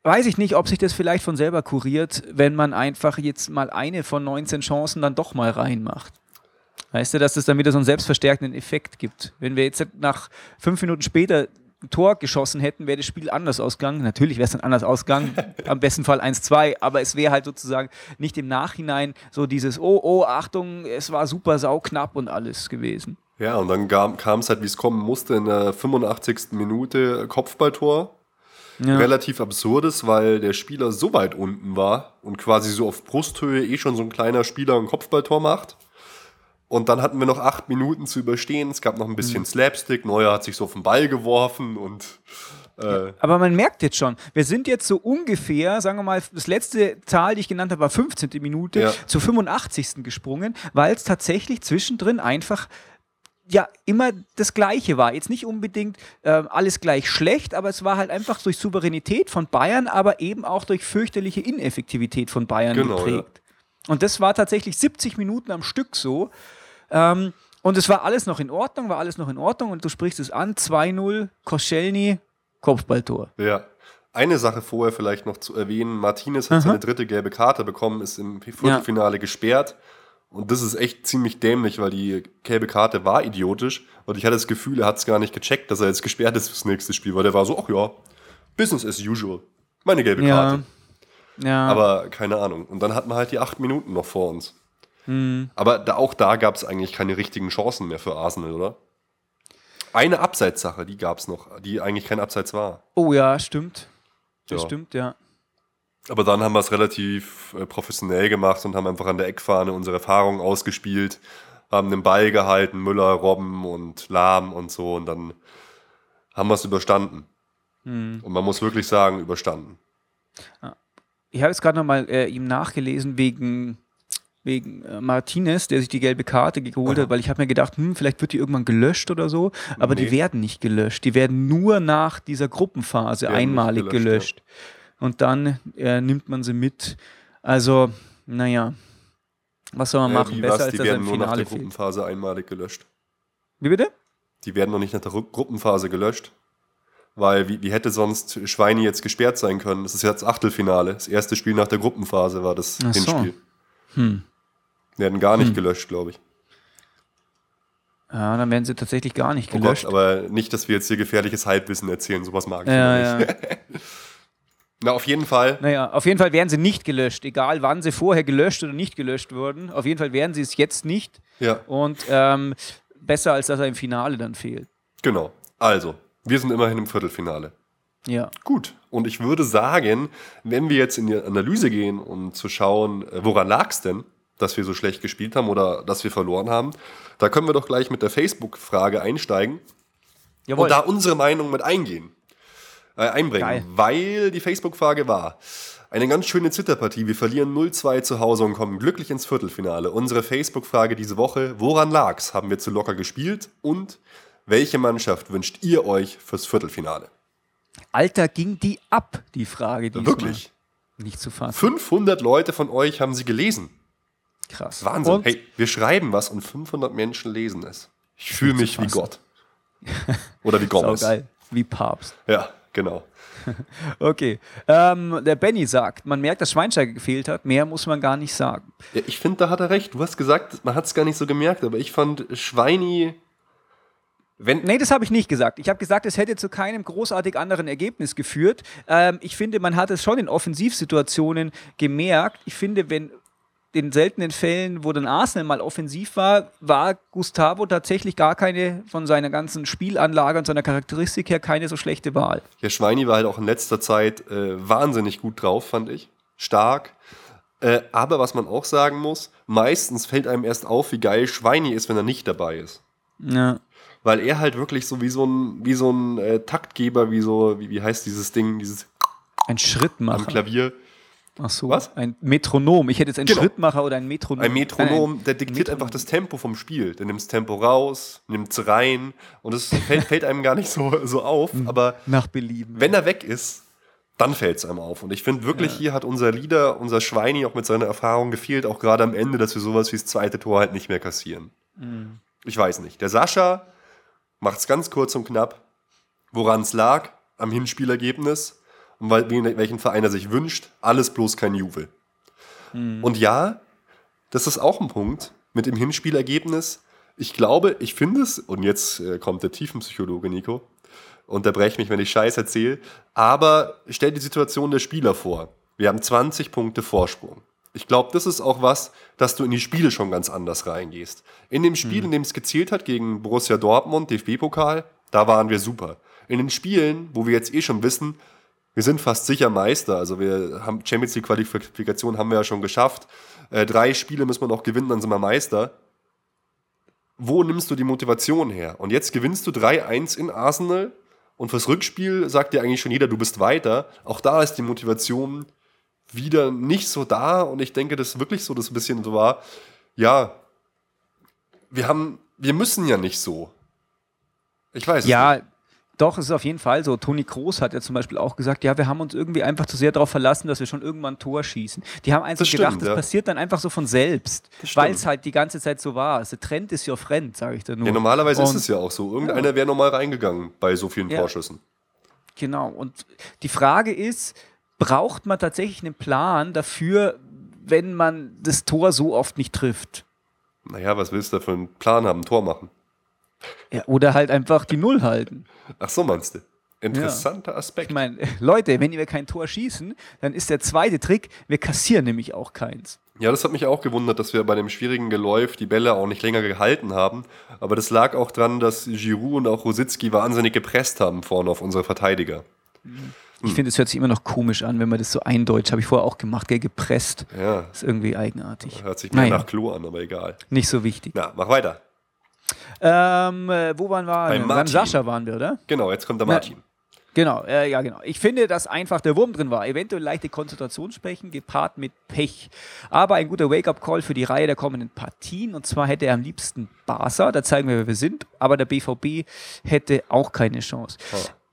weiß ich nicht, ob sich das vielleicht von selber kuriert, wenn man einfach jetzt mal eine von 19 Chancen dann doch mal reinmacht. Weißt du, dass es dann wieder so einen selbstverstärkenden Effekt gibt. Wenn wir jetzt nach fünf Minuten später ein Tor geschossen hätten, wäre das Spiel anders ausgegangen. Natürlich wäre es dann anders ausgegangen, [LAUGHS] am besten Fall 1-2, aber es wäre halt sozusagen nicht im Nachhinein so dieses, oh, oh, Achtung, es war super sauknapp und alles gewesen. Ja, und dann kam es halt, wie es kommen musste, in der 85. Minute Kopfballtor. Ja. Relativ absurdes, weil der Spieler so weit unten war und quasi so auf Brusthöhe eh schon so ein kleiner Spieler ein Kopfballtor macht. Und dann hatten wir noch acht Minuten zu überstehen. Es gab noch ein bisschen Slapstick. Neuer hat sich so auf den Ball geworfen und äh, Aber man merkt jetzt schon, wir sind jetzt so ungefähr, sagen wir mal, das letzte Zahl, die ich genannt habe, war 15. Minute, Ja. zur 85. gesprungen, weil es tatsächlich zwischendrin einfach ja immer das Gleiche war. Jetzt nicht unbedingt ähm, alles gleich schlecht, aber es war halt einfach durch Souveränität von Bayern, aber eben auch durch fürchterliche Ineffektivität von Bayern Genau, geprägt. Und das war tatsächlich 70 Minuten am Stück so. Ähm, und es war alles noch in Ordnung, war alles noch in Ordnung. Und du sprichst es an, 2-0, Koscielny, Kopfballtor. ja. Eine Sache vorher vielleicht noch zu erwähnen. Martinez hat seine dritte gelbe Karte bekommen, ist im Viertelfinale gesperrt. Und das ist echt ziemlich dämlich, weil die gelbe Karte war idiotisch. Und ich hatte das Gefühl, er hat es gar nicht gecheckt, dass er jetzt gesperrt ist fürs nächste Spiel, weil der war so, ach ja, Business as usual. Meine gelbe Ja. Karte. Ja. Aber keine Ahnung. Und dann hatten wir halt die acht Minuten noch vor uns. Aber da, auch da gab es eigentlich keine richtigen Chancen mehr für Arsenal, oder? Eine Abseitssache, die gab es noch, die eigentlich kein Abseits war. Oh ja, stimmt. Das Ja. stimmt, ja. Aber dann haben wir es relativ äh, professionell gemacht und haben einfach an der Eckfahne unsere Erfahrungen ausgespielt, haben den Ball gehalten, Müller, Robben und Lahm und so und dann haben wir es überstanden. Und man muss wirklich sagen, überstanden. Ich habe jetzt gerade nochmal äh, ihm nachgelesen wegen, wegen äh, Martinez, der sich die gelbe Karte geholt hat, weil ich habe mir gedacht, hm, vielleicht wird die irgendwann gelöscht oder so. Aber die Nee. werden nicht gelöscht. Die werden nur nach dieser Gruppenphase nicht einmalig gelöscht, gelöscht. Und dann äh, nimmt man sie mit. Also, naja. Was soll man machen? Äh, Besser was? als Die dass er werden im nur nach Finale der fehlt. Gruppenphase einmalig gelöscht. Wie bitte? Die werden noch nicht nach der Ru- Gruppenphase gelöscht. Weil, wie, wie hätte sonst Schweini jetzt gesperrt sein können? Das ist jetzt Achtelfinale. Das erste Spiel nach der Gruppenphase war das Ach so. Hinspiel. Hm. Werden gar nicht gelöscht, glaube ich. Ja, dann werden sie tatsächlich gar nicht Oh Gott, gelöscht. aber nicht, dass wir jetzt hier gefährliches Halbwissen erzählen. Sowas mag ich ja, nicht. ja. [LAUGHS] Na, auf jeden Fall. Naja, auf jeden Fall werden sie nicht gelöscht, egal wann sie vorher gelöscht oder nicht gelöscht wurden. Auf jeden Fall werden sie es jetzt nicht. Ja, Und ähm, besser, als dass er im Finale dann fehlt. genau. Also, wir sind immerhin im Viertelfinale. Ja. Gut. Und ich würde sagen, wenn wir jetzt in die Analyse gehen, um zu schauen, äh, woran lag es denn, dass wir so schlecht gespielt haben oder dass wir verloren haben, da können wir doch gleich mit der Facebook-Frage einsteigen Jawohl. und da unsere Meinung mit eingehen, äh, einbringen. Geil. Weil die Facebook-Frage war, eine ganz schöne Zitterpartie. Wir verlieren 0-2 zu Hause und kommen glücklich ins Viertelfinale. Unsere Facebook-Frage diese Woche, woran lag's? Haben wir zu locker gespielt? Und welche Mannschaft wünscht ihr euch fürs Viertelfinale? Alter, ging die ab, die Frage. diesmal. Wirklich? Nicht zu fassen. 500 Leute von euch haben sie gelesen. Krass. Wahnsinn. Und hey, wir schreiben was und 500 Menschen lesen es. Ich fühle mich wie. Gott. [LAUGHS] Oder wie Gomez. geil. Wie Papst. Ja, genau. [LAUGHS] Okay. Ähm, der Benny sagt, man merkt, dass Schweinsteiger gefehlt hat. Mehr muss man gar nicht sagen. Ja, ich finde, da hat er recht. Du hast gesagt, man hat es gar nicht so gemerkt, aber ich fand Schweini. Wenn, Nee, das habe ich nicht gesagt. Ich habe gesagt, es hätte zu keinem großartig anderen Ergebnis geführt. Ähm, ich finde, man hat es schon in Offensivsituationen gemerkt. Ich finde, wenn in seltenen Fällen, wo dann Arsenal mal offensiv war, war Gustavo tatsächlich gar keine von seiner ganzen Spielanlage und seiner Charakteristik her keine so schlechte Wahl. Ja, Schweini war halt auch in letzter Zeit äh, wahnsinnig gut drauf, fand ich. Stark. Äh, aber was man auch sagen muss, meistens fällt einem erst auf, wie geil Schweini ist, wenn er nicht dabei ist. Ja. Weil er halt wirklich so wie so ein, wie so ein äh, Taktgeber, wie so, wie, wie heißt dieses Ding, dieses Ein am Schrittmacher. Klavier. Ach so. Was? Ein Metronom. Ich hätte jetzt einen Genau. Schrittmacher oder ein Metronom. Ein Metronom, Nein, der diktiert Metronom. einfach das Tempo vom Spiel. Der nimmt das Tempo raus, nimmt es rein und es fällt, fällt einem gar nicht so, so auf. Mhm. Aber Nach Belieben. wenn er weg ist, dann fällt es einem auf. Und ich finde wirklich, hier hat unser Leader, unser Schweini auch mit seiner Erfahrung gefehlt, auch gerade am Ende, dass wir sowas wie das zweite Tor halt nicht mehr kassieren. Mhm. Ich weiß nicht. Der Sascha macht es ganz kurz und knapp, woran es lag, am Hinspielergebnis und welchen Verein er sich wünscht. Alles bloß kein Juve. Und ja, das ist auch ein Punkt mit dem Hinspielergebnis. Ich glaube, ich finde es, und jetzt äh, kommt der Tiefenpsychologe Nico, unterbrech mich, wenn ich Scheiß erzähle, aber stell die Situation der Spieler vor. Wir haben 20 Punkte Vorsprung. Ich glaube, das ist auch was, dass du in die Spiele schon ganz anders reingehst. In dem Spiel, in dem es gezählt hat gegen Borussia Dortmund, DFB-Pokal, da waren wir super. In den Spielen, wo wir jetzt eh schon wissen, wir sind fast sicher Meister. Also wir haben Champions League Qualifikation haben wir ja schon geschafft. Äh, drei Spiele müssen wir noch gewinnen, dann sind wir Meister. Wo nimmst du die Motivation her? Und jetzt gewinnst du 3-1 in Arsenal und fürs Rückspiel sagt dir eigentlich schon jeder, du bist weiter. Auch da ist die Motivation wieder nicht so da und ich denke, das ist wirklich so, dass es ein bisschen so war. Ja, wir haben, wir müssen ja nicht so. Ich weiß es nicht. Ja, doch, es ist auf jeden Fall so. Toni Kroos hat ja zum Beispiel auch gesagt, ja, wir haben uns irgendwie einfach zu sehr darauf verlassen, dass wir schon irgendwann ein Tor schießen. Die haben einfach gedacht, stimmt, das ja. passiert dann einfach so von selbst, weil es halt die ganze Zeit so war. Also, Trend ist your friend, sage ich da nur. Ja, normalerweise ist Und- es ja auch so. Irgendeiner wäre normal reingegangen bei so vielen Ja. Torschüssen. Genau. Und die Frage ist, braucht man tatsächlich einen Plan dafür, wenn man das Tor so oft nicht trifft? Naja, was willst du da für einen Plan haben? Ein Tor machen. Ja, oder halt einfach die Null halten. Ach so, meinst du? Interessanter Ich Aspekt. meine, Leute, wenn wir kein Tor schießen, dann ist der zweite Trick, wir kassieren nämlich auch keins. Ja, das hat mich auch gewundert, dass wir bei dem schwierigen Geläuf die Bälle auch nicht länger gehalten haben. Aber das lag auch dran, dass Giroud und auch Rositzky wahnsinnig gepresst haben vorne auf unsere Verteidiger. Hm. Ich finde, es hört sich immer noch komisch an, wenn man das so eindeutscht. Habe ich vorher auch gemacht, gell, gepresst. Ja, Ist irgendwie eigenartig. hört sich mehr Naja. nach Klo an, aber egal. Nicht so wichtig. Na, mach weiter. Ähm, äh, wo waren wir? Beim Martin. Sascha waren wir, oder? Genau, jetzt kommt der Na, Martin. Genau, äh, ja, genau. Ich finde, dass einfach der Wurm drin war. Eventuell leichte Konzentrationsschwächen gepaart mit Pech. Aber ein guter Wake-up-Call für die Reihe der kommenden Partien. Und zwar hätte er am liebsten Barca, da zeigen wir, wer wir sind. Aber der BVB hätte auch keine Chance.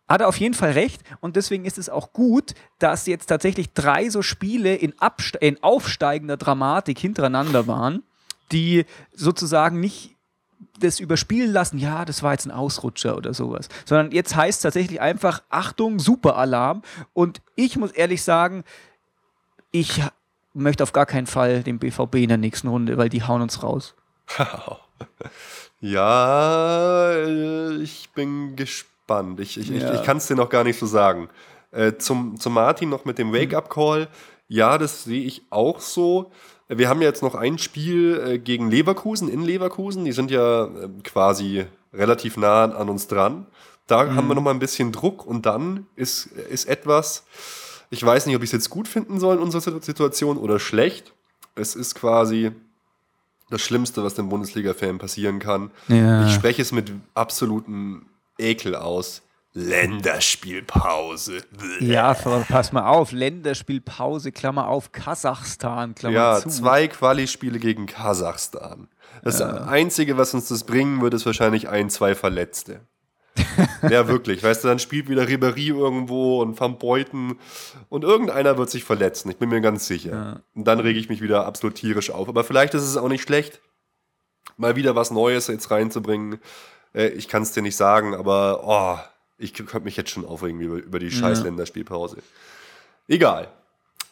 Hat er auf jeden Fall recht. Und deswegen ist es auch gut, dass jetzt tatsächlich drei so Spiele in, Abste in aufsteigender Dramatik hintereinander waren, die sozusagen nicht das überspielen lassen, ja, das war jetzt ein Ausrutscher oder sowas. Sondern jetzt heißt es tatsächlich einfach, Achtung, Superalarm. Und ich muss ehrlich sagen, ich möchte auf gar keinen Fall den BVB in der nächsten Runde, weil die hauen uns raus. [LAUGHS] Ja, ich bin gespannt. Ich, ich, Ja. ich, ich kann es dir noch gar nicht so sagen. Äh, zum, zum Martin noch mit dem Wake-up-Call. Ja, das sehe ich auch so. Wir haben ja jetzt noch ein Spiel äh, gegen Leverkusen in Leverkusen. Die sind ja äh, quasi relativ nah an uns dran. Da mhm. haben wir nochmal ein bisschen Druck und dann ist, ist etwas, ich weiß nicht, ob ich es jetzt gut finden soll in unserer Situation oder schlecht. Es ist quasi das Schlimmste, was dem Bundesliga-Fan passieren kann. Ja. Ich spreche es mit absolutem Ekel aus. Länderspielpause. Ja, pass mal auf. Länderspielpause, Klammer auf, Kasachstan, Klammer ja, zu. Ja, zwei Quali-Spiele gegen Kasachstan. Das ja. Einzige, was uns das bringen wird, ist wahrscheinlich ein, zwei Verletzte. [LAUGHS] ja, wirklich. Weißt du, dann spielt wieder Ribéry irgendwo und Van Beuten und irgendeiner wird sich verletzen. Ich bin mir ganz sicher. Ja. Und dann rege ich mich wieder absolut tierisch auf. Aber vielleicht ist es auch nicht schlecht, mal wieder was Neues jetzt reinzubringen. Äh, ich kann es dir nicht sagen, aber oh, ich könnte mich jetzt schon aufregen über, über die scheiß Länderspielpause. Egal.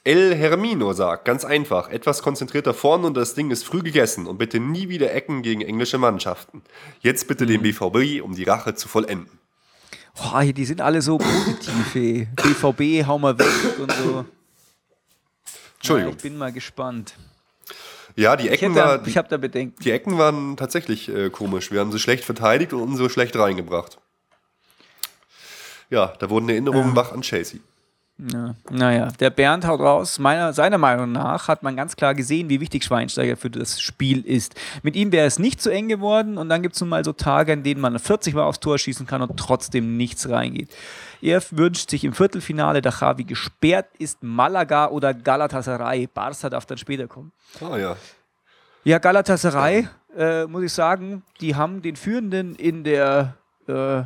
El Hermino sagt, ganz einfach, etwas konzentrierter vorne und das Ding ist früh gegessen und bitte nie wieder Ecken gegen englische Mannschaften. Jetzt bitte den BVB, um die Rache zu vollenden. Boah, die sind alle so positiv, ey. BVB, hau mal weg und so. Entschuldigung. Ja, ich bin mal gespannt. Ja, die Ecken, ich, da, war, ich habe da Bedenken. Die Ecken waren tatsächlich äh, komisch. Wir haben sie schlecht verteidigt und unsere schlecht reingebracht. Ja, da wurden Erinnerungen ja. wach an Chelsea. Ja, naja, der Bernd haut raus. Meiner, seiner Meinung nach hat man ganz klar gesehen, wie wichtig Schweinsteiger für das Spiel ist. Mit ihm wäre es nicht zu eng geworden und dann gibt es nun mal so Tage, in denen man 40 Mal aufs Tor schießen kann und trotzdem nichts reingeht. Er wünscht sich im Viertelfinale, da Javi gesperrt ist, Malaga oder Galatasaray. Barca darf dann später kommen. Ah ja. Ja, Galatasaray, äh, muss ich sagen, die haben den Führenden in der äh,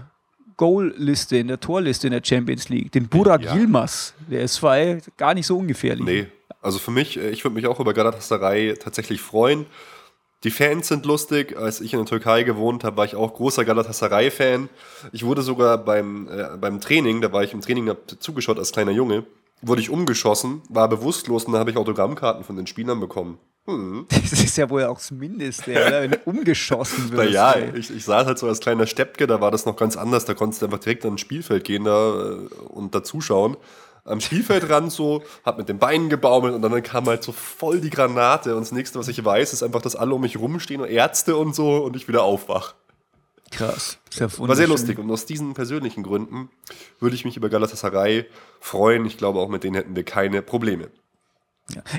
Goal-Liste, in der Torliste in der Champions League, den Burak ja. Yilmaz. Der ist zwar gar nicht so ungefährlich. Nee, also für mich, äh, ich würde mich auch über Galatasaray tatsächlich freuen. Die Fans sind lustig. Als ich in der Türkei gewohnt habe, war ich auch großer Galatasaray-Fan. Ich wurde sogar beim, äh, beim Training, da war ich im Training zugeschaut als kleiner Junge, wurde ich umgeschossen, war bewusstlos und da habe ich Autogrammkarten von den Spielern bekommen. Hm. [LAUGHS] Das ist ja wohl auch das Mindeste, oder? wenn du umgeschossen wirst. Naja, ich, ich saß halt so als kleiner Steppke, da war das noch ganz anders. Da konntest du einfach direkt an ein Spielfeld gehen da, äh, und da zuschauen. Am Spielfeldrand so, hab mit den Beinen gebaumelt und dann kam halt so voll die Granate. Und das nächste, was ich weiß, ist einfach, dass alle um mich rumstehen und Ärzte und so und ich wieder aufwach. Krass. Sehr War sehr lustig. Und aus diesen persönlichen Gründen würde ich mich über Galatasaray freuen. Ich glaube, auch mit denen hätten wir keine Probleme.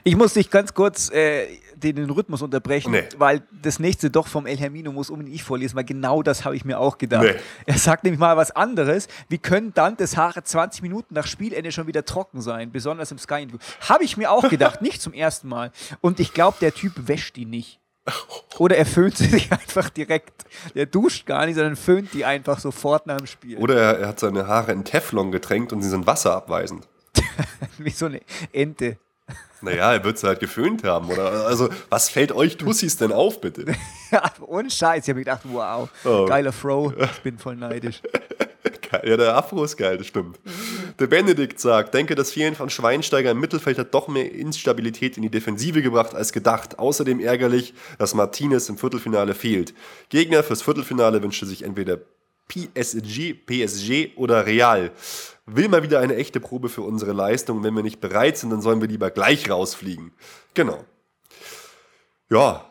Ich muss dich ganz kurz äh, den, den, Rhythmus unterbrechen, nee. weil das nächste doch vom El Hermino muss unbedingt ich vorlesen, weil genau das habe ich mir auch gedacht. Nee. Er sagt nämlich mal was anderes. Wie können Dantes Haare 20 Minuten nach Spielende schon wieder trocken sein, besonders im Sky-Interview? Habe ich mir auch gedacht, nicht zum ersten Mal. Und ich glaube, der Typ wäscht die nicht. Oder er föhnt sie [LAUGHS] sich einfach direkt. Der duscht gar nicht, sondern föhnt die einfach sofort nach dem Spiel. Oder er, er hat seine Haare in Teflon getränkt und sie sind wasserabweisend. [LAUGHS] Wie so eine Ente. Naja, er wird es halt geföhnt haben, oder? Also, was fällt euch Tussis denn auf, bitte? [LAUGHS] ja, ohne Scheiß. Ich habe gedacht, wow, oh. geiler Fro. Ich bin voll neidisch. ja, der Afro ist geil, das stimmt. Der Benedikt sagt, denke, das Fehlen von Schweinsteiger im Mittelfeld hat doch mehr Instabilität in die Defensive gebracht als gedacht. Außerdem ärgerlich, dass Martinez im Viertelfinale fehlt. Gegner fürs Viertelfinale wünschte sich entweder PSG, PSG oder Real will mal wieder eine echte Probe für unsere Leistung. Wenn wir nicht bereit sind, dann sollen wir lieber gleich rausfliegen. Genau. Ja,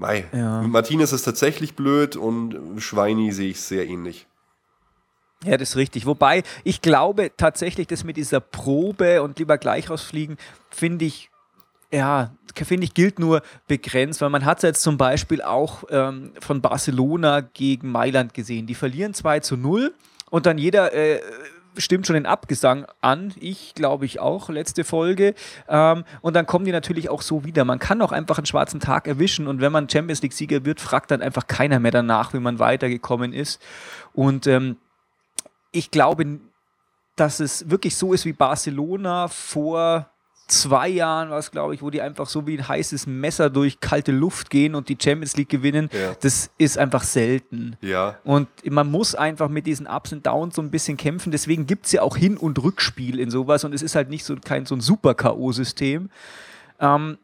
Mei. Ja. Mit Martinez ist tatsächlich blöd und Schweini sehe ich sehr ähnlich. Ja, das ist richtig. Wobei ich glaube tatsächlich, dass mit dieser Probe und lieber gleich rausfliegen, finde ich, ja, finde ich, gilt nur begrenzt, weil man hat es jetzt zum Beispiel auch ähm, von Barcelona gegen Mailand gesehen. Die verlieren 2 zu 0 und dann jeder äh, stimmt schon den Abgesang an. Ich glaube ich auch, letzte Folge. Ähm, und dann kommen die natürlich auch so wieder. Man kann auch einfach einen schwarzen Tag erwischen und wenn man Champions League-Sieger wird, fragt dann einfach keiner mehr danach, wie man weitergekommen ist. Und ähm, ich glaube, dass es wirklich so ist wie Barcelona vor zwei Jahren war es, glaube ich, wo die einfach so wie ein heißes Messer durch kalte Luft gehen und die Champions League gewinnen. Ja. Das ist einfach selten. Ja. Und man muss einfach mit diesen Ups und Downs so ein bisschen kämpfen. Deswegen gibt es ja auch Hin- und Rückspiel in sowas und es ist halt nicht so kein so ein super K.O.-System. Ähm,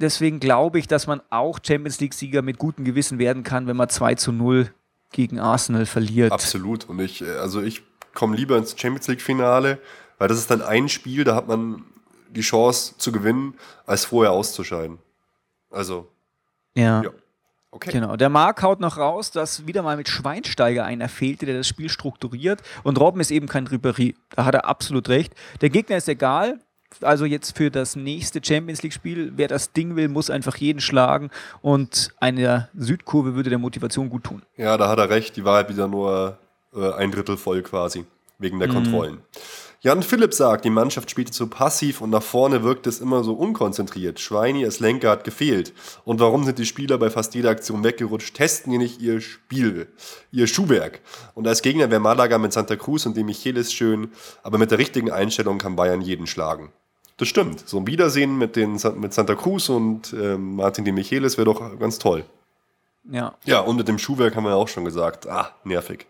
deswegen glaube ich, dass man auch Champions League-Sieger mit gutem Gewissen werden kann, wenn man 2 zu 0 gegen Arsenal verliert. Absolut. Und ich, äh, also ich komme lieber ins Champions League-Finale, weil das ist dann ein Spiel, da hat man die Chance zu gewinnen, als vorher auszuscheiden. Also. Ja. ja. Okay. Genau. Der Marc haut noch raus, dass wieder mal mit Schweinsteiger einer fehlte, der das Spiel strukturiert. Und Robben ist eben kein Ribéry. Da hat er absolut recht. Der Gegner ist egal. Also jetzt für das nächste Champions League-Spiel, wer das Ding will, muss einfach jeden schlagen und eine Südkurve würde der Motivation gut tun. Ja, da hat er recht. Die war halt wieder nur äh, ein Drittel voll quasi, wegen der mhm. Kontrollen. Jan Philipp sagt, die Mannschaft spielte zu passiv und nach vorne wirkt es immer so unkonzentriert. Schweini als Lenker hat gefehlt. Und warum sind die Spieler bei fast jeder Aktion weggerutscht? Testen die nicht ihr Spiel, ihr Schuhwerk. Und als Gegner wäre Malaga mit Santa Cruz und dem Michelis schön, aber mit der richtigen Einstellung kann Bayern jeden schlagen. Das stimmt. So ein Wiedersehen mit, den, mit Santa Cruz und äh, Martin de Michelis wäre doch ganz toll. Ja. Ja, und mit dem Schuhwerk haben wir auch schon gesagt. Ah, nervig.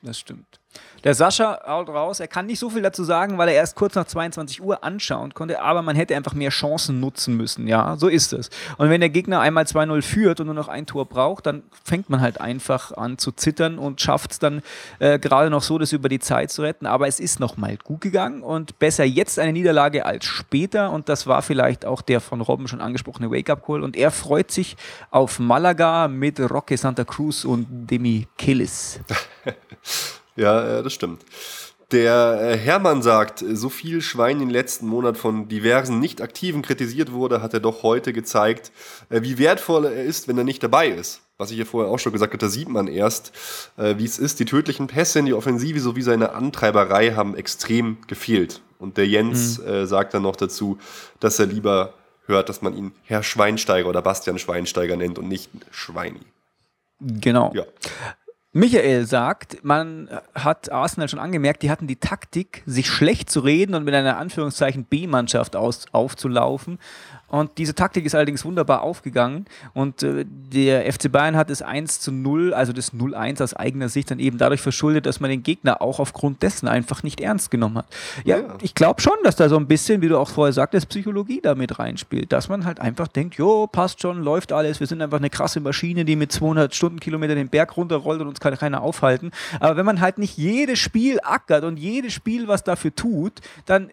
Das stimmt. Der Sascha haut raus, er kann nicht so viel dazu sagen, weil er erst kurz nach 22 Uhr anschauen konnte, aber man hätte einfach mehr Chancen nutzen müssen. Ja, so ist es. Und wenn der Gegner einmal 2-0 führt und nur noch ein Tor braucht, dann fängt man halt einfach an zu zittern und schafft es dann äh, gerade noch so, das über die Zeit zu retten. Aber es ist nochmal gut gegangen und besser jetzt eine Niederlage als später. Und das war vielleicht auch der von Robben schon angesprochene Wake-up-Call. Und er freut sich auf Malaga mit Roque Santa Cruz und Demi Killis. [LAUGHS] Ja, das stimmt. Der äh, Hermann sagt, so viel Schwein in den letzten Monaten von diversen Nicht-Aktiven kritisiert wurde, hat er doch heute gezeigt, äh, wie wertvoll er ist, wenn er nicht dabei ist. Was ich ja vorher auch schon gesagt habe, da sieht man erst, äh, wie es ist. Die tödlichen Pässe in die Offensive sowie seine Antreiberei haben extrem gefehlt. Und der Jens mhm. sagt dann noch dazu, dass er lieber hört, dass man ihn Herr Schweinsteiger oder Bastian Schweinsteiger nennt und nicht Schweini. Genau. Ja. Michael sagt, man hat Arsenal schon angemerkt, die hatten die Taktik, sich schlecht zu reden und mit einer Anführungszeichen B-Mannschaft aufzulaufen. Und diese Taktik ist allerdings wunderbar aufgegangen. Und äh, der FC Bayern hat es 1 zu 0, also das 0-1 aus eigener Sicht, dann eben dadurch verschuldet, dass man den Gegner auch aufgrund dessen einfach nicht ernst genommen hat. Ja, ja. ich glaube schon, dass da so ein bisschen, wie du auch vorher sagtest, Psychologie damit reinspielt. Dass man halt einfach denkt, jo, passt schon, läuft alles, wir sind einfach eine krasse Maschine, die mit 200 Stundenkilometer den Berg runterrollt und uns kann keiner aufhalten. Aber wenn man halt nicht jedes Spiel ackert und jedes Spiel was dafür tut, dann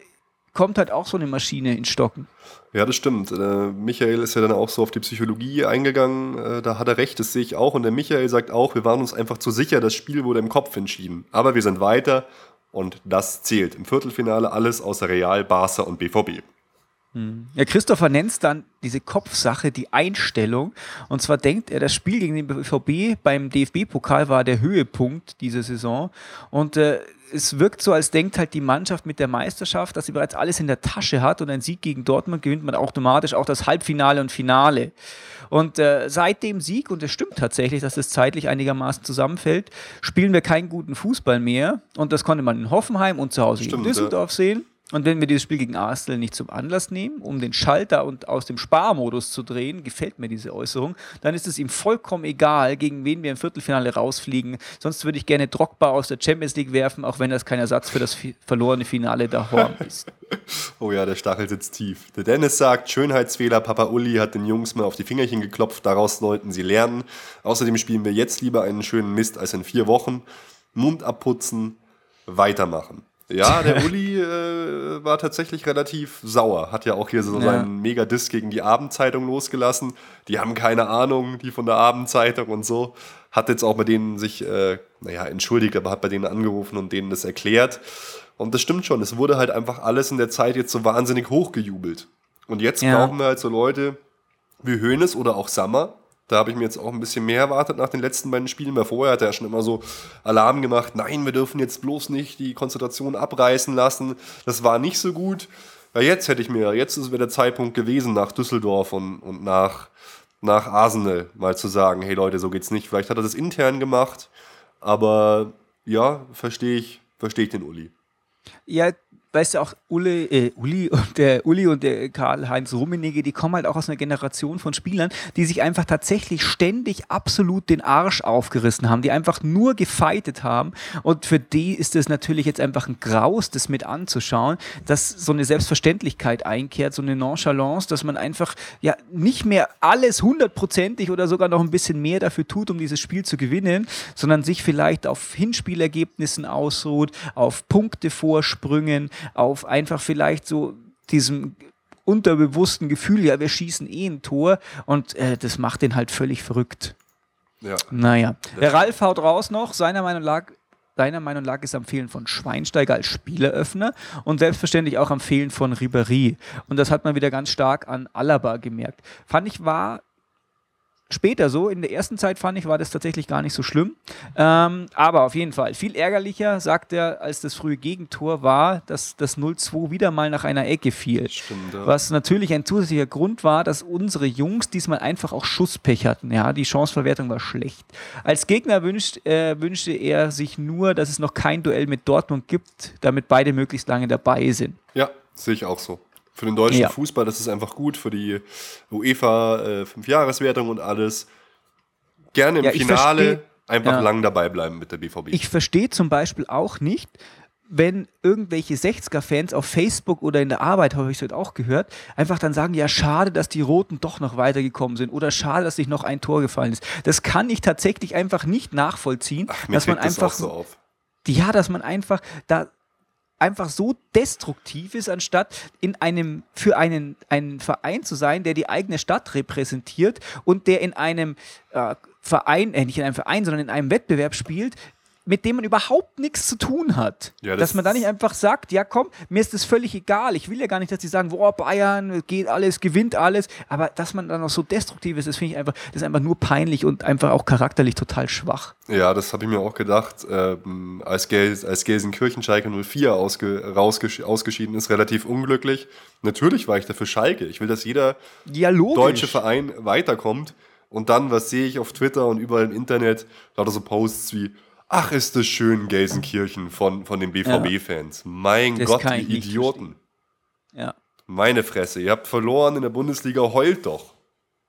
kommt halt auch so eine Maschine in Stocken. Ja, das stimmt. Äh, Michael ist ja dann auch so auf die Psychologie eingegangen. Äh, da hat er recht, das sehe ich auch. Und der Michael sagt auch, wir waren uns einfach zu sicher, das Spiel wurde im Kopf entschieden. Aber wir sind weiter und das zählt. Im Viertelfinale alles außer Real, Barca und BVB. Hm. Ja, Christopher nennt dann diese Kopfsache, die Einstellung. Und zwar denkt er, das Spiel gegen den BVB beim DFB-Pokal war der Höhepunkt dieser Saison. Und äh, es wirkt so, als denkt halt die Mannschaft mit der Meisterschaft, dass sie bereits alles in der Tasche hat und ein Sieg gegen Dortmund gewinnt man automatisch auch das Halbfinale und Finale. Und äh, seit dem Sieg, und es stimmt tatsächlich, dass es zeitlich einigermaßen zusammenfällt, spielen wir keinen guten Fußball mehr. Und das konnte man in Hoffenheim und zu Hause stimmt, in Düsseldorf ja. sehen. Und wenn wir dieses Spiel gegen Arsenal nicht zum Anlass nehmen, um den Schalter und aus dem Sparmodus zu drehen, gefällt mir diese Äußerung, dann ist es ihm vollkommen egal, gegen wen wir im Viertelfinale rausfliegen. Sonst würde ich gerne Drogba aus der Champions League werfen, auch wenn das kein Ersatz für das verlorene Finale da Horn ist. [LAUGHS] oh ja, der Stachel sitzt tief. Der Dennis sagt, Schönheitsfehler, Papa Uli hat den Jungs mal auf die Fingerchen geklopft, daraus sollten sie lernen. Außerdem spielen wir jetzt lieber einen schönen Mist als in vier Wochen. Mund abputzen, weitermachen. Ja, der Uli äh, war tatsächlich relativ sauer. Hat ja auch hier so ja. seinen Megadisk gegen die Abendzeitung losgelassen. Die haben keine Ahnung, die von der Abendzeitung und so. Hat jetzt auch bei denen sich, äh, naja, entschuldigt, aber hat bei denen angerufen und denen das erklärt. Und das stimmt schon, es wurde halt einfach alles in der Zeit jetzt so wahnsinnig hochgejubelt. Und jetzt ja. brauchen wir halt so Leute wie Hoeneß oder auch Sammer, da habe ich mir jetzt auch ein bisschen mehr erwartet nach den letzten beiden Spielen, weil vorher hat er ja schon immer so Alarm gemacht, nein, wir dürfen jetzt bloß nicht die Konzentration abreißen lassen. Das war nicht so gut. Ja, jetzt hätte ich mir, jetzt wieder der Zeitpunkt gewesen, nach Düsseldorf und, und nach, nach Arsenal mal zu sagen, hey Leute, so geht's nicht. Vielleicht hat er das intern gemacht, aber ja, verstehe ich, verstehe ich den Uli. Ja, weißt du auch, Uli, äh, Uli und der Uli und der Karl-Heinz Rummenigge, die kommen halt auch aus einer Generation von Spielern, die sich einfach tatsächlich ständig absolut den Arsch aufgerissen haben, die einfach nur gefeitet haben. Und für die ist es natürlich jetzt einfach ein Graus, das mit anzuschauen, dass so eine Selbstverständlichkeit einkehrt, so eine Nonchalance, dass man einfach ja nicht mehr alles hundertprozentig oder sogar noch ein bisschen mehr dafür tut, um dieses Spiel zu gewinnen, sondern sich vielleicht auf Hinspielergebnissen ausruht, auf Punktevorsprüngen, auf einfach vielleicht so diesem unterbewussten Gefühl, ja, wir schießen eh ein Tor und äh, das macht den halt völlig verrückt. Ja. Naja, der Ralf haut raus noch, seiner Meinung nach Deiner Meinung nach ist am Fehlen von Schweinsteiger als Spieleröffner und selbstverständlich auch am Fehlen von Ribéry. Und das hat man wieder ganz stark an Alaba gemerkt. Fand ich war später so. In der ersten Zeit fand ich, war das tatsächlich gar nicht so schlimm. Ähm, aber auf jeden Fall viel ärgerlicher, sagt er, als das frühe Gegentor war, dass das 0-2 wieder mal nach einer Ecke fiel. Stimmt, ja. Was natürlich ein zusätzlicher Grund war, dass unsere Jungs diesmal einfach auch Schusspech hatten. Ja, die Chanceverwertung war schlecht. Als Gegner wünscht, äh, wünschte er sich nur, dass es noch kein Duell mit Dortmund gibt, damit beide möglichst lange dabei sind. Ja, sehe ich auch so. Für den deutschen Ja. Fußball, das ist einfach gut, für die UEFA äh, Fünfjahreswertung und alles. Gerne im Ja, Finale versteh- einfach Ja. lang dabei bleiben mit der BVB. Ich verstehe zum Beispiel auch nicht, wenn irgendwelche 60er-Fans auf Facebook oder in der Arbeit, habe ich es heute auch gehört, einfach dann sagen, ja, schade, dass die Roten doch noch weitergekommen sind oder schade, dass sich noch ein Tor gefallen ist. Das kann ich tatsächlich einfach nicht nachvollziehen, Ach, mir dass man das einfach, auch so auf. ja, dass man einfach da einfach so destruktiv ist, anstatt in einem für einen, einen Verein zu sein, der die eigene Stadt repräsentiert und der in einem äh, Verein, äh, nicht in einem Verein, sondern in einem Wettbewerb spielt, mit dem man überhaupt nichts zu tun hat. Ja, das dass man da nicht einfach sagt, ja komm, mir ist das völlig egal. Ich will ja gar nicht, dass die sagen, boah, Bayern geht alles, gewinnt alles. Aber dass man dann noch so destruktiv ist, das finde ich einfach, das ist einfach nur peinlich und einfach auch charakterlich total schwach. Ja, das habe ich mir auch gedacht. Ähm, als, Gel als Gelsenkirchen Schalke 04 ausge rausgesch ausgeschieden ist, relativ unglücklich. Natürlich war ich dafür Schalke. Ich will, dass jeder Ja, deutsche Verein weiterkommt. Und dann, was sehe ich auf Twitter und überall im Internet? Lauter so Posts wie, ach, ist das schön, Gelsenkirchen von, von den BVB-Fans. Mein Das Gott, die Idioten. Ja, Meine Fresse, ihr habt verloren in der Bundesliga, heult doch.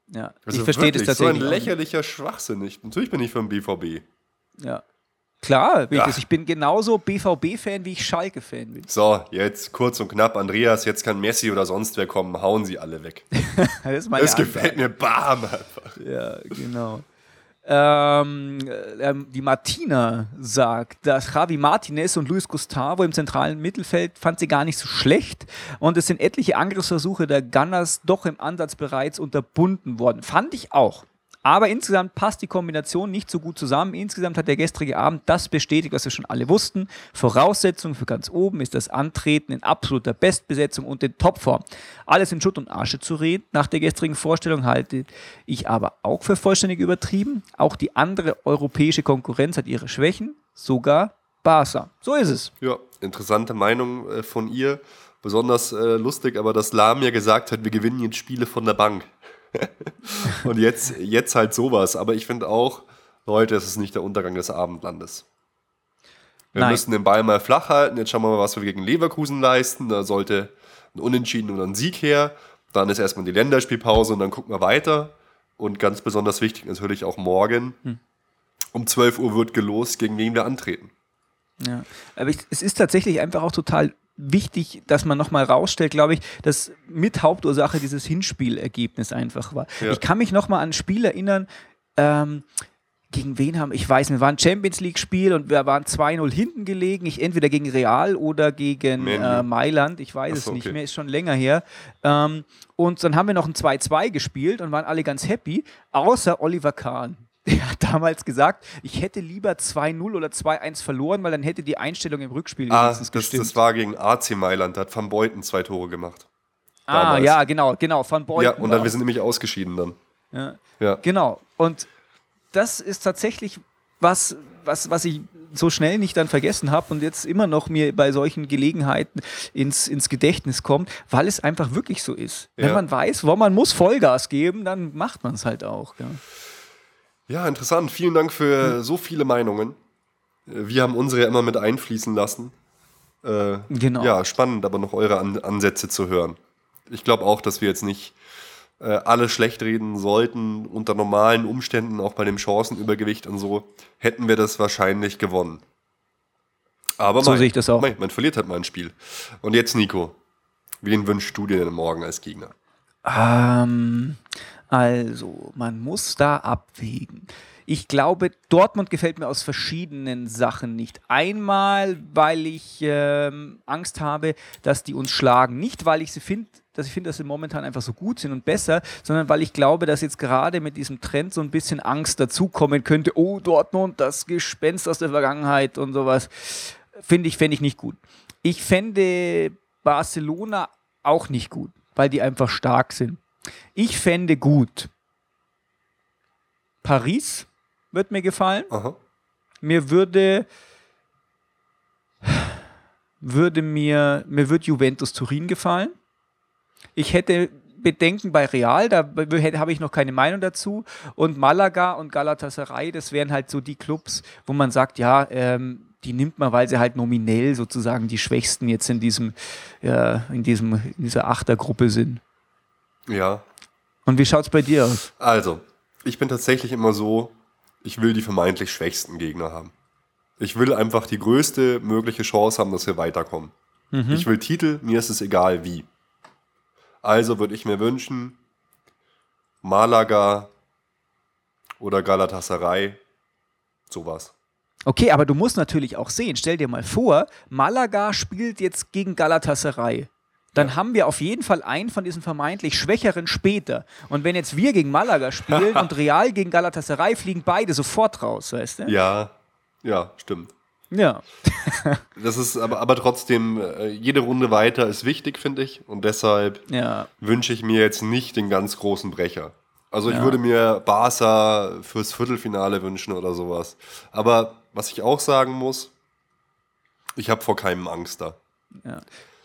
ja. Also ich verstehe das tatsächlich. So ein lächerlicher Schwachsinn. Ich, natürlich bin ich vom BVB. Ja. Klar, bin Ja. ich bin genauso BVB-Fan, wie ich Schalke-Fan bin. So, jetzt kurz und knapp, Andreas, jetzt kann Messi oder sonst wer kommen, hauen sie alle weg. [LAUGHS] Das Das gefällt mir bam einfach. Ja, genau. Ähm, äh, ähm, die Martina sagt, dass Javi Martinez und Luis Gustavo im zentralen Mittelfeld fand sie gar nicht so schlecht und es sind etliche Angriffsversuche der Gunners doch im Ansatz bereits unterbunden worden. Fand ich auch. Aber insgesamt passt die Kombination nicht so gut zusammen. Insgesamt hat der gestrige Abend das bestätigt, was wir schon alle wussten. Voraussetzung für ganz oben ist das Antreten in absoluter Bestbesetzung und in Topform. Alles in Schutt und Asche zu reden, nach der gestrigen Vorstellung halte ich aber auch für vollständig übertrieben. Auch die andere europäische Konkurrenz hat ihre Schwächen, sogar Barca. So ist es. Ja, interessante Meinung äh, von ihr. Besonders äh, lustig, aber dass Lahm ja gesagt hat, wir gewinnen jetzt Spiele von der Bank. [LAUGHS] und jetzt, jetzt halt sowas. Aber ich finde auch, Leute, es ist nicht der Untergang des Abendlandes. Wir Nein. müssen den Ball mal flach halten. Jetzt schauen wir mal, was wir gegen Leverkusen leisten. Da sollte ein Unentschieden oder ein Sieg her. Dann ist erstmal die Länderspielpause und dann gucken wir weiter. Und ganz besonders wichtig natürlich auch morgen. Um 12 Uhr wird gelost, gegen wen wir antreten. Ja, aber ich, es ist tatsächlich einfach auch total wichtig, dass man nochmal rausstellt, glaube ich, dass mit Hauptursache dieses Hinspielergebnis einfach war. Ja. Ich kann mich nochmal an ein Spiel erinnern, ähm, gegen wen haben, ich weiß nicht, wir waren ein Champions League-Spiel und wir waren 2-0 hinten gelegen, ich entweder gegen Real oder gegen äh, Mailand, ich weiß Ach es so, nicht okay. mehr, ist schon länger her. Ähm, und dann haben wir noch ein 2-2 gespielt und waren alle ganz happy, außer Oliver Kahn. [LAUGHS] Der hat damals gesagt, ich hätte lieber 2-0 oder 2-1 verloren, weil dann hätte die Einstellung im Rückspiel Ah, wenigstens das, gestimmt. das war gegen AC Mailand, da hat Van Beuten zwei Tore gemacht. ah, damals. ja, genau, genau, von Beuten. ja, und dann wir sind nämlich ausgeschieden dann. ja. Ja. Genau. Und das ist tatsächlich was, was, was ich so schnell nicht dann vergessen habe und jetzt immer noch mir bei solchen Gelegenheiten ins, ins Gedächtnis kommt, weil es einfach wirklich so ist. Wenn Ja. man weiß, wo man muss Vollgas geben, dann macht man es halt auch. Ja. Ja, interessant. Vielen Dank für so viele Meinungen. Äh, Wir haben unsere ja immer mit einfließen lassen. Äh, Genau. Ja, spannend, aber noch eure An Ansätze zu hören. Ich glaube auch, dass wir jetzt nicht äh, alle schlecht reden sollten. Unter normalen Umständen, auch bei dem Chancenübergewicht und so, hätten wir das wahrscheinlich gewonnen. Aber So mei, sehe ich das auch. mei, man verliert halt mal ein Spiel. Und jetzt, Nico, wen wünschst du dir denn morgen als Gegner? Ähm, also, man muss da abwägen. Ich glaube, Dortmund gefällt mir aus verschiedenen Sachen nicht. Einmal, weil ich ähm, Angst habe, dass die uns schlagen. Nicht, weil ich sie finde, dass ich finde, dass sie momentan einfach so gut sind und besser, sondern weil ich glaube, dass jetzt gerade mit diesem Trend so ein bisschen Angst dazukommen könnte. Oh, Dortmund, das Gespenst aus der Vergangenheit und sowas. Finde ich, fände ich nicht gut. Ich fände Barcelona auch nicht gut, weil die einfach stark sind. Ich fände gut. Paris wird mir gefallen. Aha. Mir würde würde mir mir wird Juventus Turin gefallen. Ich hätte Bedenken bei Real, da habe ich noch keine Meinung dazu. Und Malaga und Galatasaray, das wären halt so die Clubs, wo man sagt, ja, ähm, die nimmt man, weil sie halt nominell sozusagen die Schwächsten jetzt in diesem, ja, in diesem, in dieser Achtergruppe sind. Ja. Und wie schaut es bei dir aus? Also, ich bin tatsächlich immer so, ich will die vermeintlich schwächsten Gegner haben. Ich will einfach die größte mögliche Chance haben, dass wir weiterkommen. Mhm. Ich will Titel, mir ist es egal wie. Also würde ich mir wünschen, Malaga oder Galatasaray, sowas. Okay, aber du musst natürlich auch sehen, stell dir mal vor, Malaga spielt jetzt gegen Galatasaray. Dann haben wir auf jeden Fall einen von diesen vermeintlich Schwächeren später. Und wenn jetzt wir gegen Malaga spielen [LAUGHS] und Real gegen Galatasaray, fliegen beide sofort raus, weißt du? Ja, ja, stimmt. Ja. [LAUGHS] Das ist aber, aber trotzdem, äh, jede Runde weiter ist wichtig, finde ich. Und deshalb Ja. wünsche ich mir jetzt nicht den ganz großen Brecher. Also ich Ja. würde mir Barca fürs Viertelfinale wünschen oder sowas. Aber was ich auch sagen muss, ich habe vor keinem Angst da.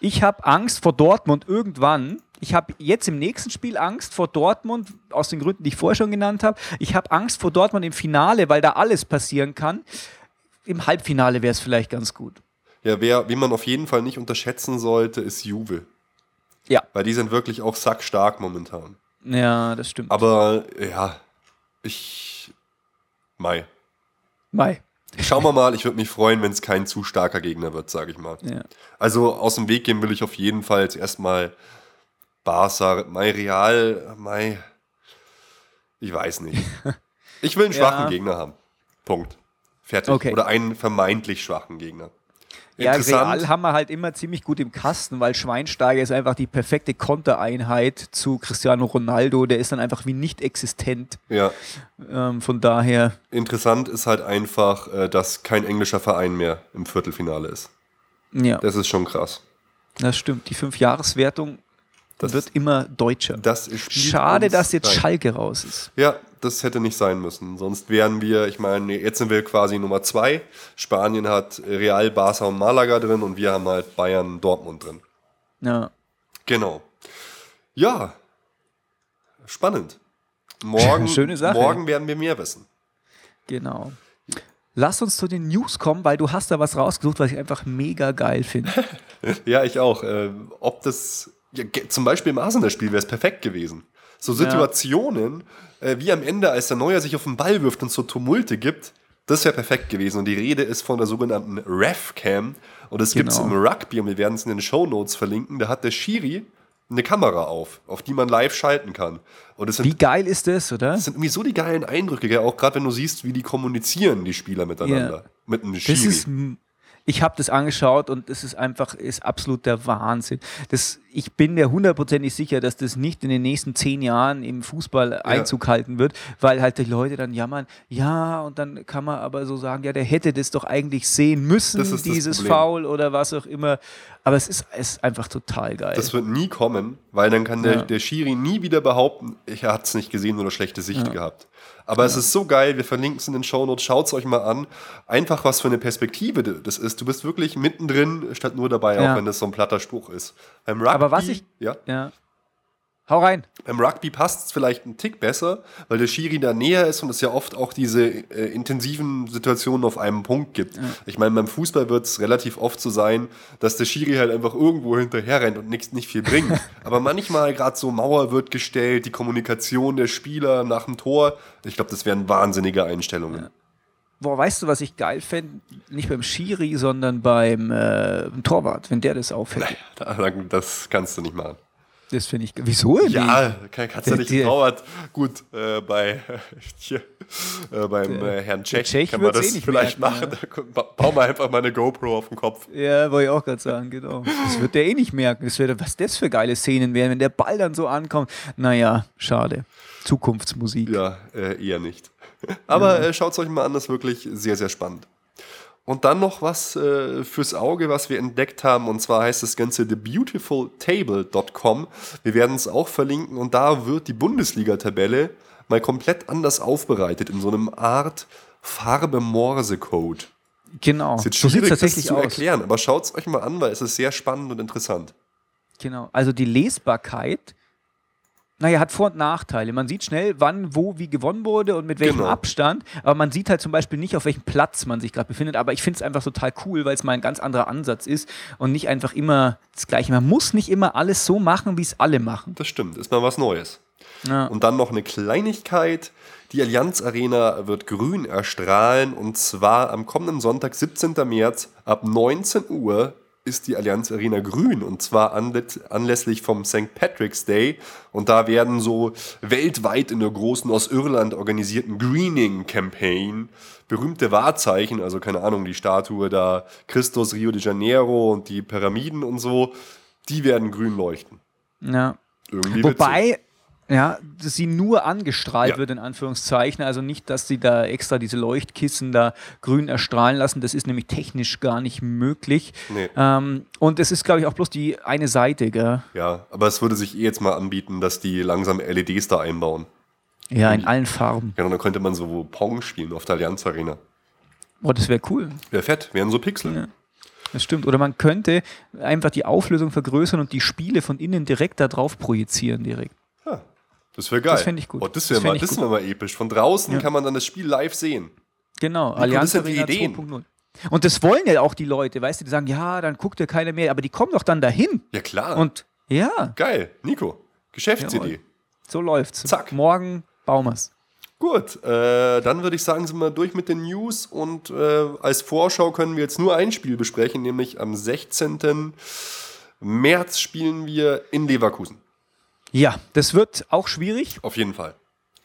Ich habe Angst vor Dortmund irgendwann. Ich habe jetzt im nächsten Spiel Angst vor Dortmund, aus den Gründen, die ich vorher schon genannt habe. Ich habe Angst vor Dortmund im Finale, weil da alles passieren kann. Im Halbfinale wäre es vielleicht ganz gut. Ja, wer, wie man auf jeden Fall nicht unterschätzen sollte, ist Juve. Ja. Weil die sind wirklich auch sackstark momentan. Ja, das stimmt. Aber ja, ich. Mai. Mai. Schauen wir mal, ich würde mich freuen, wenn es kein zu starker Gegner wird, sage ich mal. Ja. Also aus dem Weg gehen will ich auf jeden Fall jetzt erstmal Barca, Mai Real, Mai. Ich weiß nicht. [LAUGHS] Ich will einen schwachen Ja. Gegner haben. Punkt. Fertig. Okay. Oder einen vermeintlich schwachen Gegner. Ja. Real haben wir halt immer ziemlich gut im Kasten, weil Schweinsteiger ist einfach die perfekte Kontereinheit zu Cristiano Ronaldo. Der ist dann einfach wie nicht existent. Ja. Ähm, von daher, Interessant ist halt einfach, äh, dass kein englischer Verein mehr im Viertelfinale ist. ja, Das ist schon krass. das stimmt. Die Fünfjahreswertung Das- wird immer deutscher. Das Schade, dass jetzt rein. Schalke raus ist. Ja, das hätte nicht sein müssen. Sonst wären wir, ich meine, jetzt sind wir quasi Nummer zwei. Spanien hat Real, Barca und Malaga drin und wir haben halt Bayern, Dortmund drin. Ja. Genau. Ja, spannend. Morgen, [LAUGHS] Schöne Sache. morgen werden wir mehr wissen. Genau. Lass uns zu den News kommen, weil du hast da was rausgesucht, was ich einfach mega geil finde. [LAUGHS] Ja, ich auch. Äh, ob das, ja, zum Beispiel im Arsenal-Spiel wäre es perfekt gewesen. So Situationen, äh, wie am Ende, als der Neuer sich auf den Ball wirft und so Tumulte gibt, das wäre perfekt gewesen. Und die Rede ist von der sogenannten Ref-Cam. Und das gibt es Genau. im Rugby und wir werden es in den Shownotes verlinken. Da hat der Schiri eine Kamera auf, auf die man live schalten kann. Und sind Wie geil ist das, oder? Das sind irgendwie so die geilen Eindrücke, auch gerade wenn du siehst, wie die kommunizieren, die Spieler miteinander. Ja. Mit einem Das Schiri. ist, m- ich habe das angeschaut und es ist einfach, ist absolut der Wahnsinn. Das, ich bin mir hundertprozentig sicher, dass das nicht in den nächsten zehn Jahren im Fußball Einzug halten wird, weil halt die Leute dann jammern, ja, und dann kann man aber so sagen, ja, der hätte das doch eigentlich sehen müssen, Das das dieses. Foul oder was auch immer. Aber es ist, es ist einfach total geil. das wird nie kommen, weil dann kann der, Ja. der Schiri nie wieder behaupten, ich hat es nicht gesehen oder schlechte Sicht gehabt. Aber es ist so geil, wir verlinken es in den Shownotes, schaut es euch mal an. Einfach was für eine Perspektive das ist. Du bist wirklich mittendrin, statt nur dabei, Ja. auch wenn das so ein platter Spruch ist. Beim Rugby, Aber was ich- ja, ja. Hau rein. Beim Rugby passt es vielleicht einen Tick besser, weil der Schiri da näher ist und es ja oft auch diese äh, intensiven Situationen auf einem Punkt gibt. Ich meine, beim Fußball wird es relativ oft so sein, dass der Schiri halt einfach irgendwo hinterher rennt und nichts nicht viel bringt. [LAUGHS] Aber manchmal gerade so Mauer wird gestellt, die Kommunikation der Spieler nach dem Tor. Ich glaube, das wären wahnsinnige Einstellungen. Boah, weißt du, was ich geil fände? Nicht beim Schiri, sondern beim äh, Torwart, wenn der das aufhält. Da- Das kannst du nicht machen. Das finde ich. Wieso? Ja, kann, kannst du Der- nicht getrauert. Gut, äh, bei [LAUGHS] hier, äh, beim äh, Herrn Tschech, Tschech kann man das eh vielleicht merken, machen. Da Bauen wir einfach mal eine GoPro auf den Kopf. Ja, wollte ich auch gerade sagen, genau. Das wird der eh nicht merken. Das wird, was das für geile Szenen wären, wenn der Ball dann so ankommt. Naja, schade. Zukunftsmusik. Ja, äh, eher nicht. [LAUGHS] Aber äh, schaut es euch mal an, das ist wirklich sehr, sehr spannend. Und dann noch was äh, fürs Auge, was wir entdeckt haben, und zwar heißt das Ganze thebeautifultable.com. Wir werden es auch verlinken und da wird die Bundesliga-Tabelle mal komplett anders aufbereitet, in so einem Art Farbe-Morse-Code. Genau. Ist jetzt So schwierig, es das tatsächlich zu aus. erklären, aber schaut es euch mal an, weil es ist sehr spannend und interessant. Genau. Also die Lesbarkeit, naja, hat Vor- und Nachteile. Man sieht schnell, wann, wo, wie gewonnen wurde und mit welchem Genau. Abstand. Aber man sieht halt zum Beispiel nicht, auf welchem Platz man sich gerade befindet. Aber ich finde es einfach total cool, weil es mal ein ganz anderer Ansatz ist und nicht einfach immer das Gleiche. Man muss nicht immer alles so machen, wie es alle machen. Das stimmt, ist mal was Neues. Ja. Und dann noch eine Kleinigkeit. Die Allianz Arena wird grün erstrahlen und zwar am kommenden Sonntag, 17. März ab 19 Uhr ist die Allianz Arena grün und zwar anlä- anlässlich vom St. Patrick's Day und da werden so weltweit in der großen aus Irland organisierten Greening Campaign berühmte Wahrzeichen, also keine Ahnung, die Statue da Christus Rio de Janeiro und die Pyramiden und so, die werden grün leuchten. ja. Irgendwie witzig. Ja, dass sie nur angestrahlt Ja. wird, in Anführungszeichen. Also nicht, dass sie da extra diese Leuchtkissen da grün erstrahlen lassen. Das ist nämlich technisch gar nicht möglich. Nee. Ähm, und es ist, glaube ich, auch bloß die eine Seite, gell? Ja, aber es würde sich eh jetzt mal anbieten, dass die langsam LEDs da einbauen. Ja, in allen Farben. Ja, und dann könnte man so Pong spielen auf der Allianz Arena. Oh, das wäre cool. Wäre fett, wären so Pixel. Ja. Das stimmt. Oder man könnte einfach die Auflösung vergrößern und die Spiele von innen direkt da drauf projizieren direkt. Das wäre geil. Das fänd ich gut. Oh, das wäre mal, das wär mal episch. Von draußen Ja. kann man dann das Spiel live sehen. Genau, das Allianz sind die Arena Ideen. 2.0. Und das wollen ja auch die Leute, weißt du, die sagen, ja, dann guckt ja keiner mehr, aber die kommen doch dann dahin. Ja, klar. Und ja, geil. Nico, Geschäftsidee. Jawohl. so läuft's. Zack. Morgen bauen wir's. Gut, äh, dann würde ich sagen, sind wir durch mit den News und äh, als Vorschau können wir jetzt nur ein Spiel besprechen, nämlich am 16. März spielen wir in Leverkusen. Ja, das wird auch schwierig. Auf jeden Fall.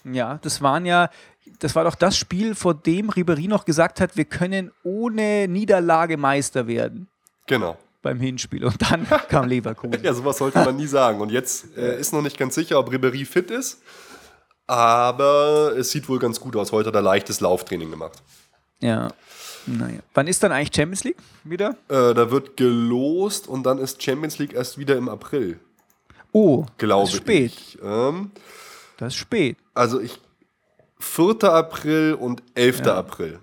Ja, das waren ja, das war doch das Spiel, vor dem Ribery noch gesagt hat, wir können ohne Niederlage Meister werden Genau. beim Hinspiel. Und dann [LAUGHS] kam Leverkusen. Ja, sowas sollte man nie sagen. Und jetzt äh, ist noch nicht ganz sicher, ob Ribéry fit ist. Aber es sieht wohl ganz gut aus. Heute hat er leichtes Lauftraining gemacht. Ja. Naja. Wann ist dann eigentlich Champions League wieder? Äh, da wird gelost und dann ist Champions League erst wieder im April, Oh, glaube das ist spät. ich. Ähm, Das ist spät. also ich 4. April und 11. Ja. April.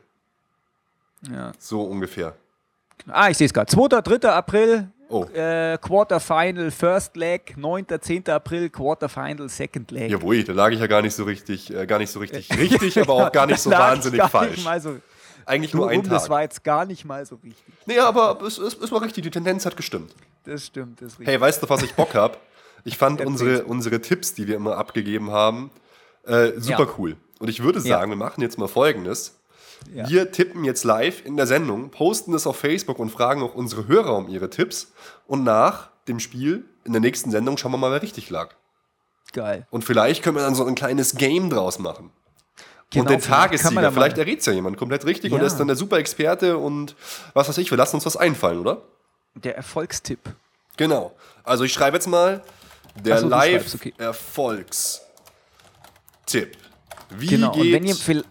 Ja. So ungefähr. Ah, ich sehe es gerade. 2. 3. April, Oh. äh, Quarterfinal, First Leg, 9. 10. April, Quarterfinal, Second Leg. Jawohl, da lag ich ja gar nicht so richtig, äh, gar nicht so richtig [LAUGHS] richtig, aber auch gar nicht so wahnsinnig gar falsch. Nicht mal so, Eigentlich du nur ein rum, das Tag. war jetzt gar nicht mal so richtig. Nee, aber es, es, es war richtig, die Tendenz hat gestimmt. Das stimmt, das ist richtig. Hey, weißt du, was ich Bock hab? [LAUGHS] Ich fand unsere, unsere Tipps, die wir immer abgegeben haben, äh, super Ja. cool. Und ich würde Ja. sagen, wir machen jetzt mal Folgendes. Ja. Wir tippen jetzt live in der Sendung, posten das auf Facebook und fragen auch unsere Hörer um ihre Tipps. Und nach dem Spiel, in der nächsten Sendung, schauen wir mal, wer richtig lag. Geil. Und vielleicht können wir dann so ein kleines Game draus machen. Genau, und den Tagessieger, vielleicht errät es ja jemand komplett richtig und Ja. er ist dann der super Experte und was weiß ich, wir lassen uns was einfallen, oder? Der Erfolgstipp. Genau. Also ich schreibe jetzt mal der so, schreibst, okay. Live-Erfolgstipp. Wie Genau. Und wenn ihr, geht's?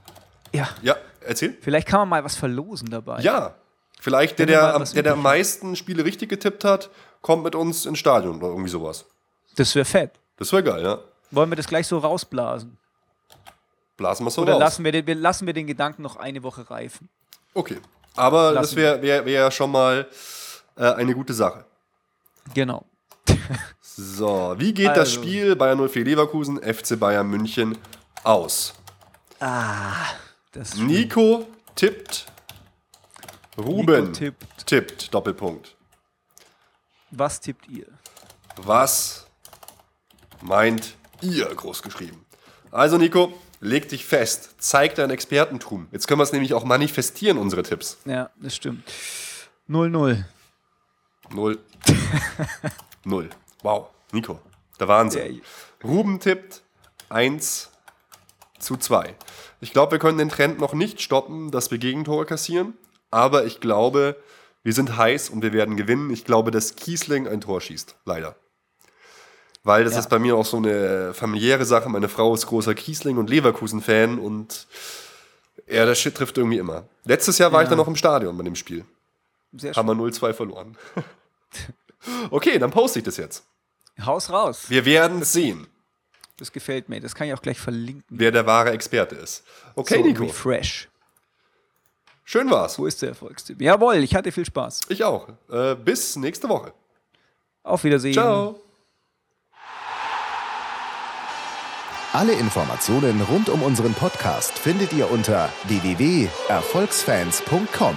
ja, ja, erzähl. vielleicht kann man mal was verlosen dabei. Ja. Vielleicht der, Wenn der, der, der am meisten Spiele richtig getippt hat, kommt mit uns ins Stadion oder irgendwie sowas. Das wäre fett. Das wäre geil, ja. Wollen wir das gleich so rausblasen? Blasen wir so Oder raus. lassen wir, den, wir lassen wir den Gedanken noch eine Woche reifen? Okay. Aber das Lassen wäre wär, wär ja schon mal äh, eine gute Sache. Genau. So, wie geht das Also. Spiel Bayern 04 Leverkusen, FC Bayern München aus? Das Nico tippt. Ruben Nico tippt. tippt. Doppelpunkt. Was tippt ihr? Was meint ihr, groß geschrieben? Also, Nico, leg dich fest. Zeig dein Expertentum. Jetzt können wir es nämlich auch manifestieren, unsere Tipps. Ja, das stimmt. 0-0. Null. [LAUGHS] Null. Wow. Nico, Der Wahnsinn. Ruben tippt 1 zu 2. Ich glaube, wir können den Trend noch nicht stoppen, dass wir Gegentore kassieren. Aber ich glaube, wir sind heiß und wir werden gewinnen. Ich glaube, dass Kiesling ein Tor schießt. Leider. Weil das Ja. ist bei mir auch so eine familiäre Sache. Meine Frau ist großer Kiesling- und Leverkusen-Fan und ja, der Shit trifft irgendwie immer. Letztes Jahr war Ja. ich dann noch im Stadion bei dem Spiel. Sehr Haben wir 0-2 verloren. [LAUGHS] okay, dann poste ich das jetzt. Haus raus. Wir werden sehen, Das gefällt mir. Das kann ich auch gleich verlinken. wer der wahre Experte ist. Okay, so, Nico. Refresh. Schön war's. Wo ist der Erfolgstipp? Jawohl, ich hatte viel Spaß. Ich auch. Äh, bis nächste Woche. Auf Wiedersehen. Ciao. Alle Informationen rund um unseren Podcast findet ihr unter www.erfolgsfans.com.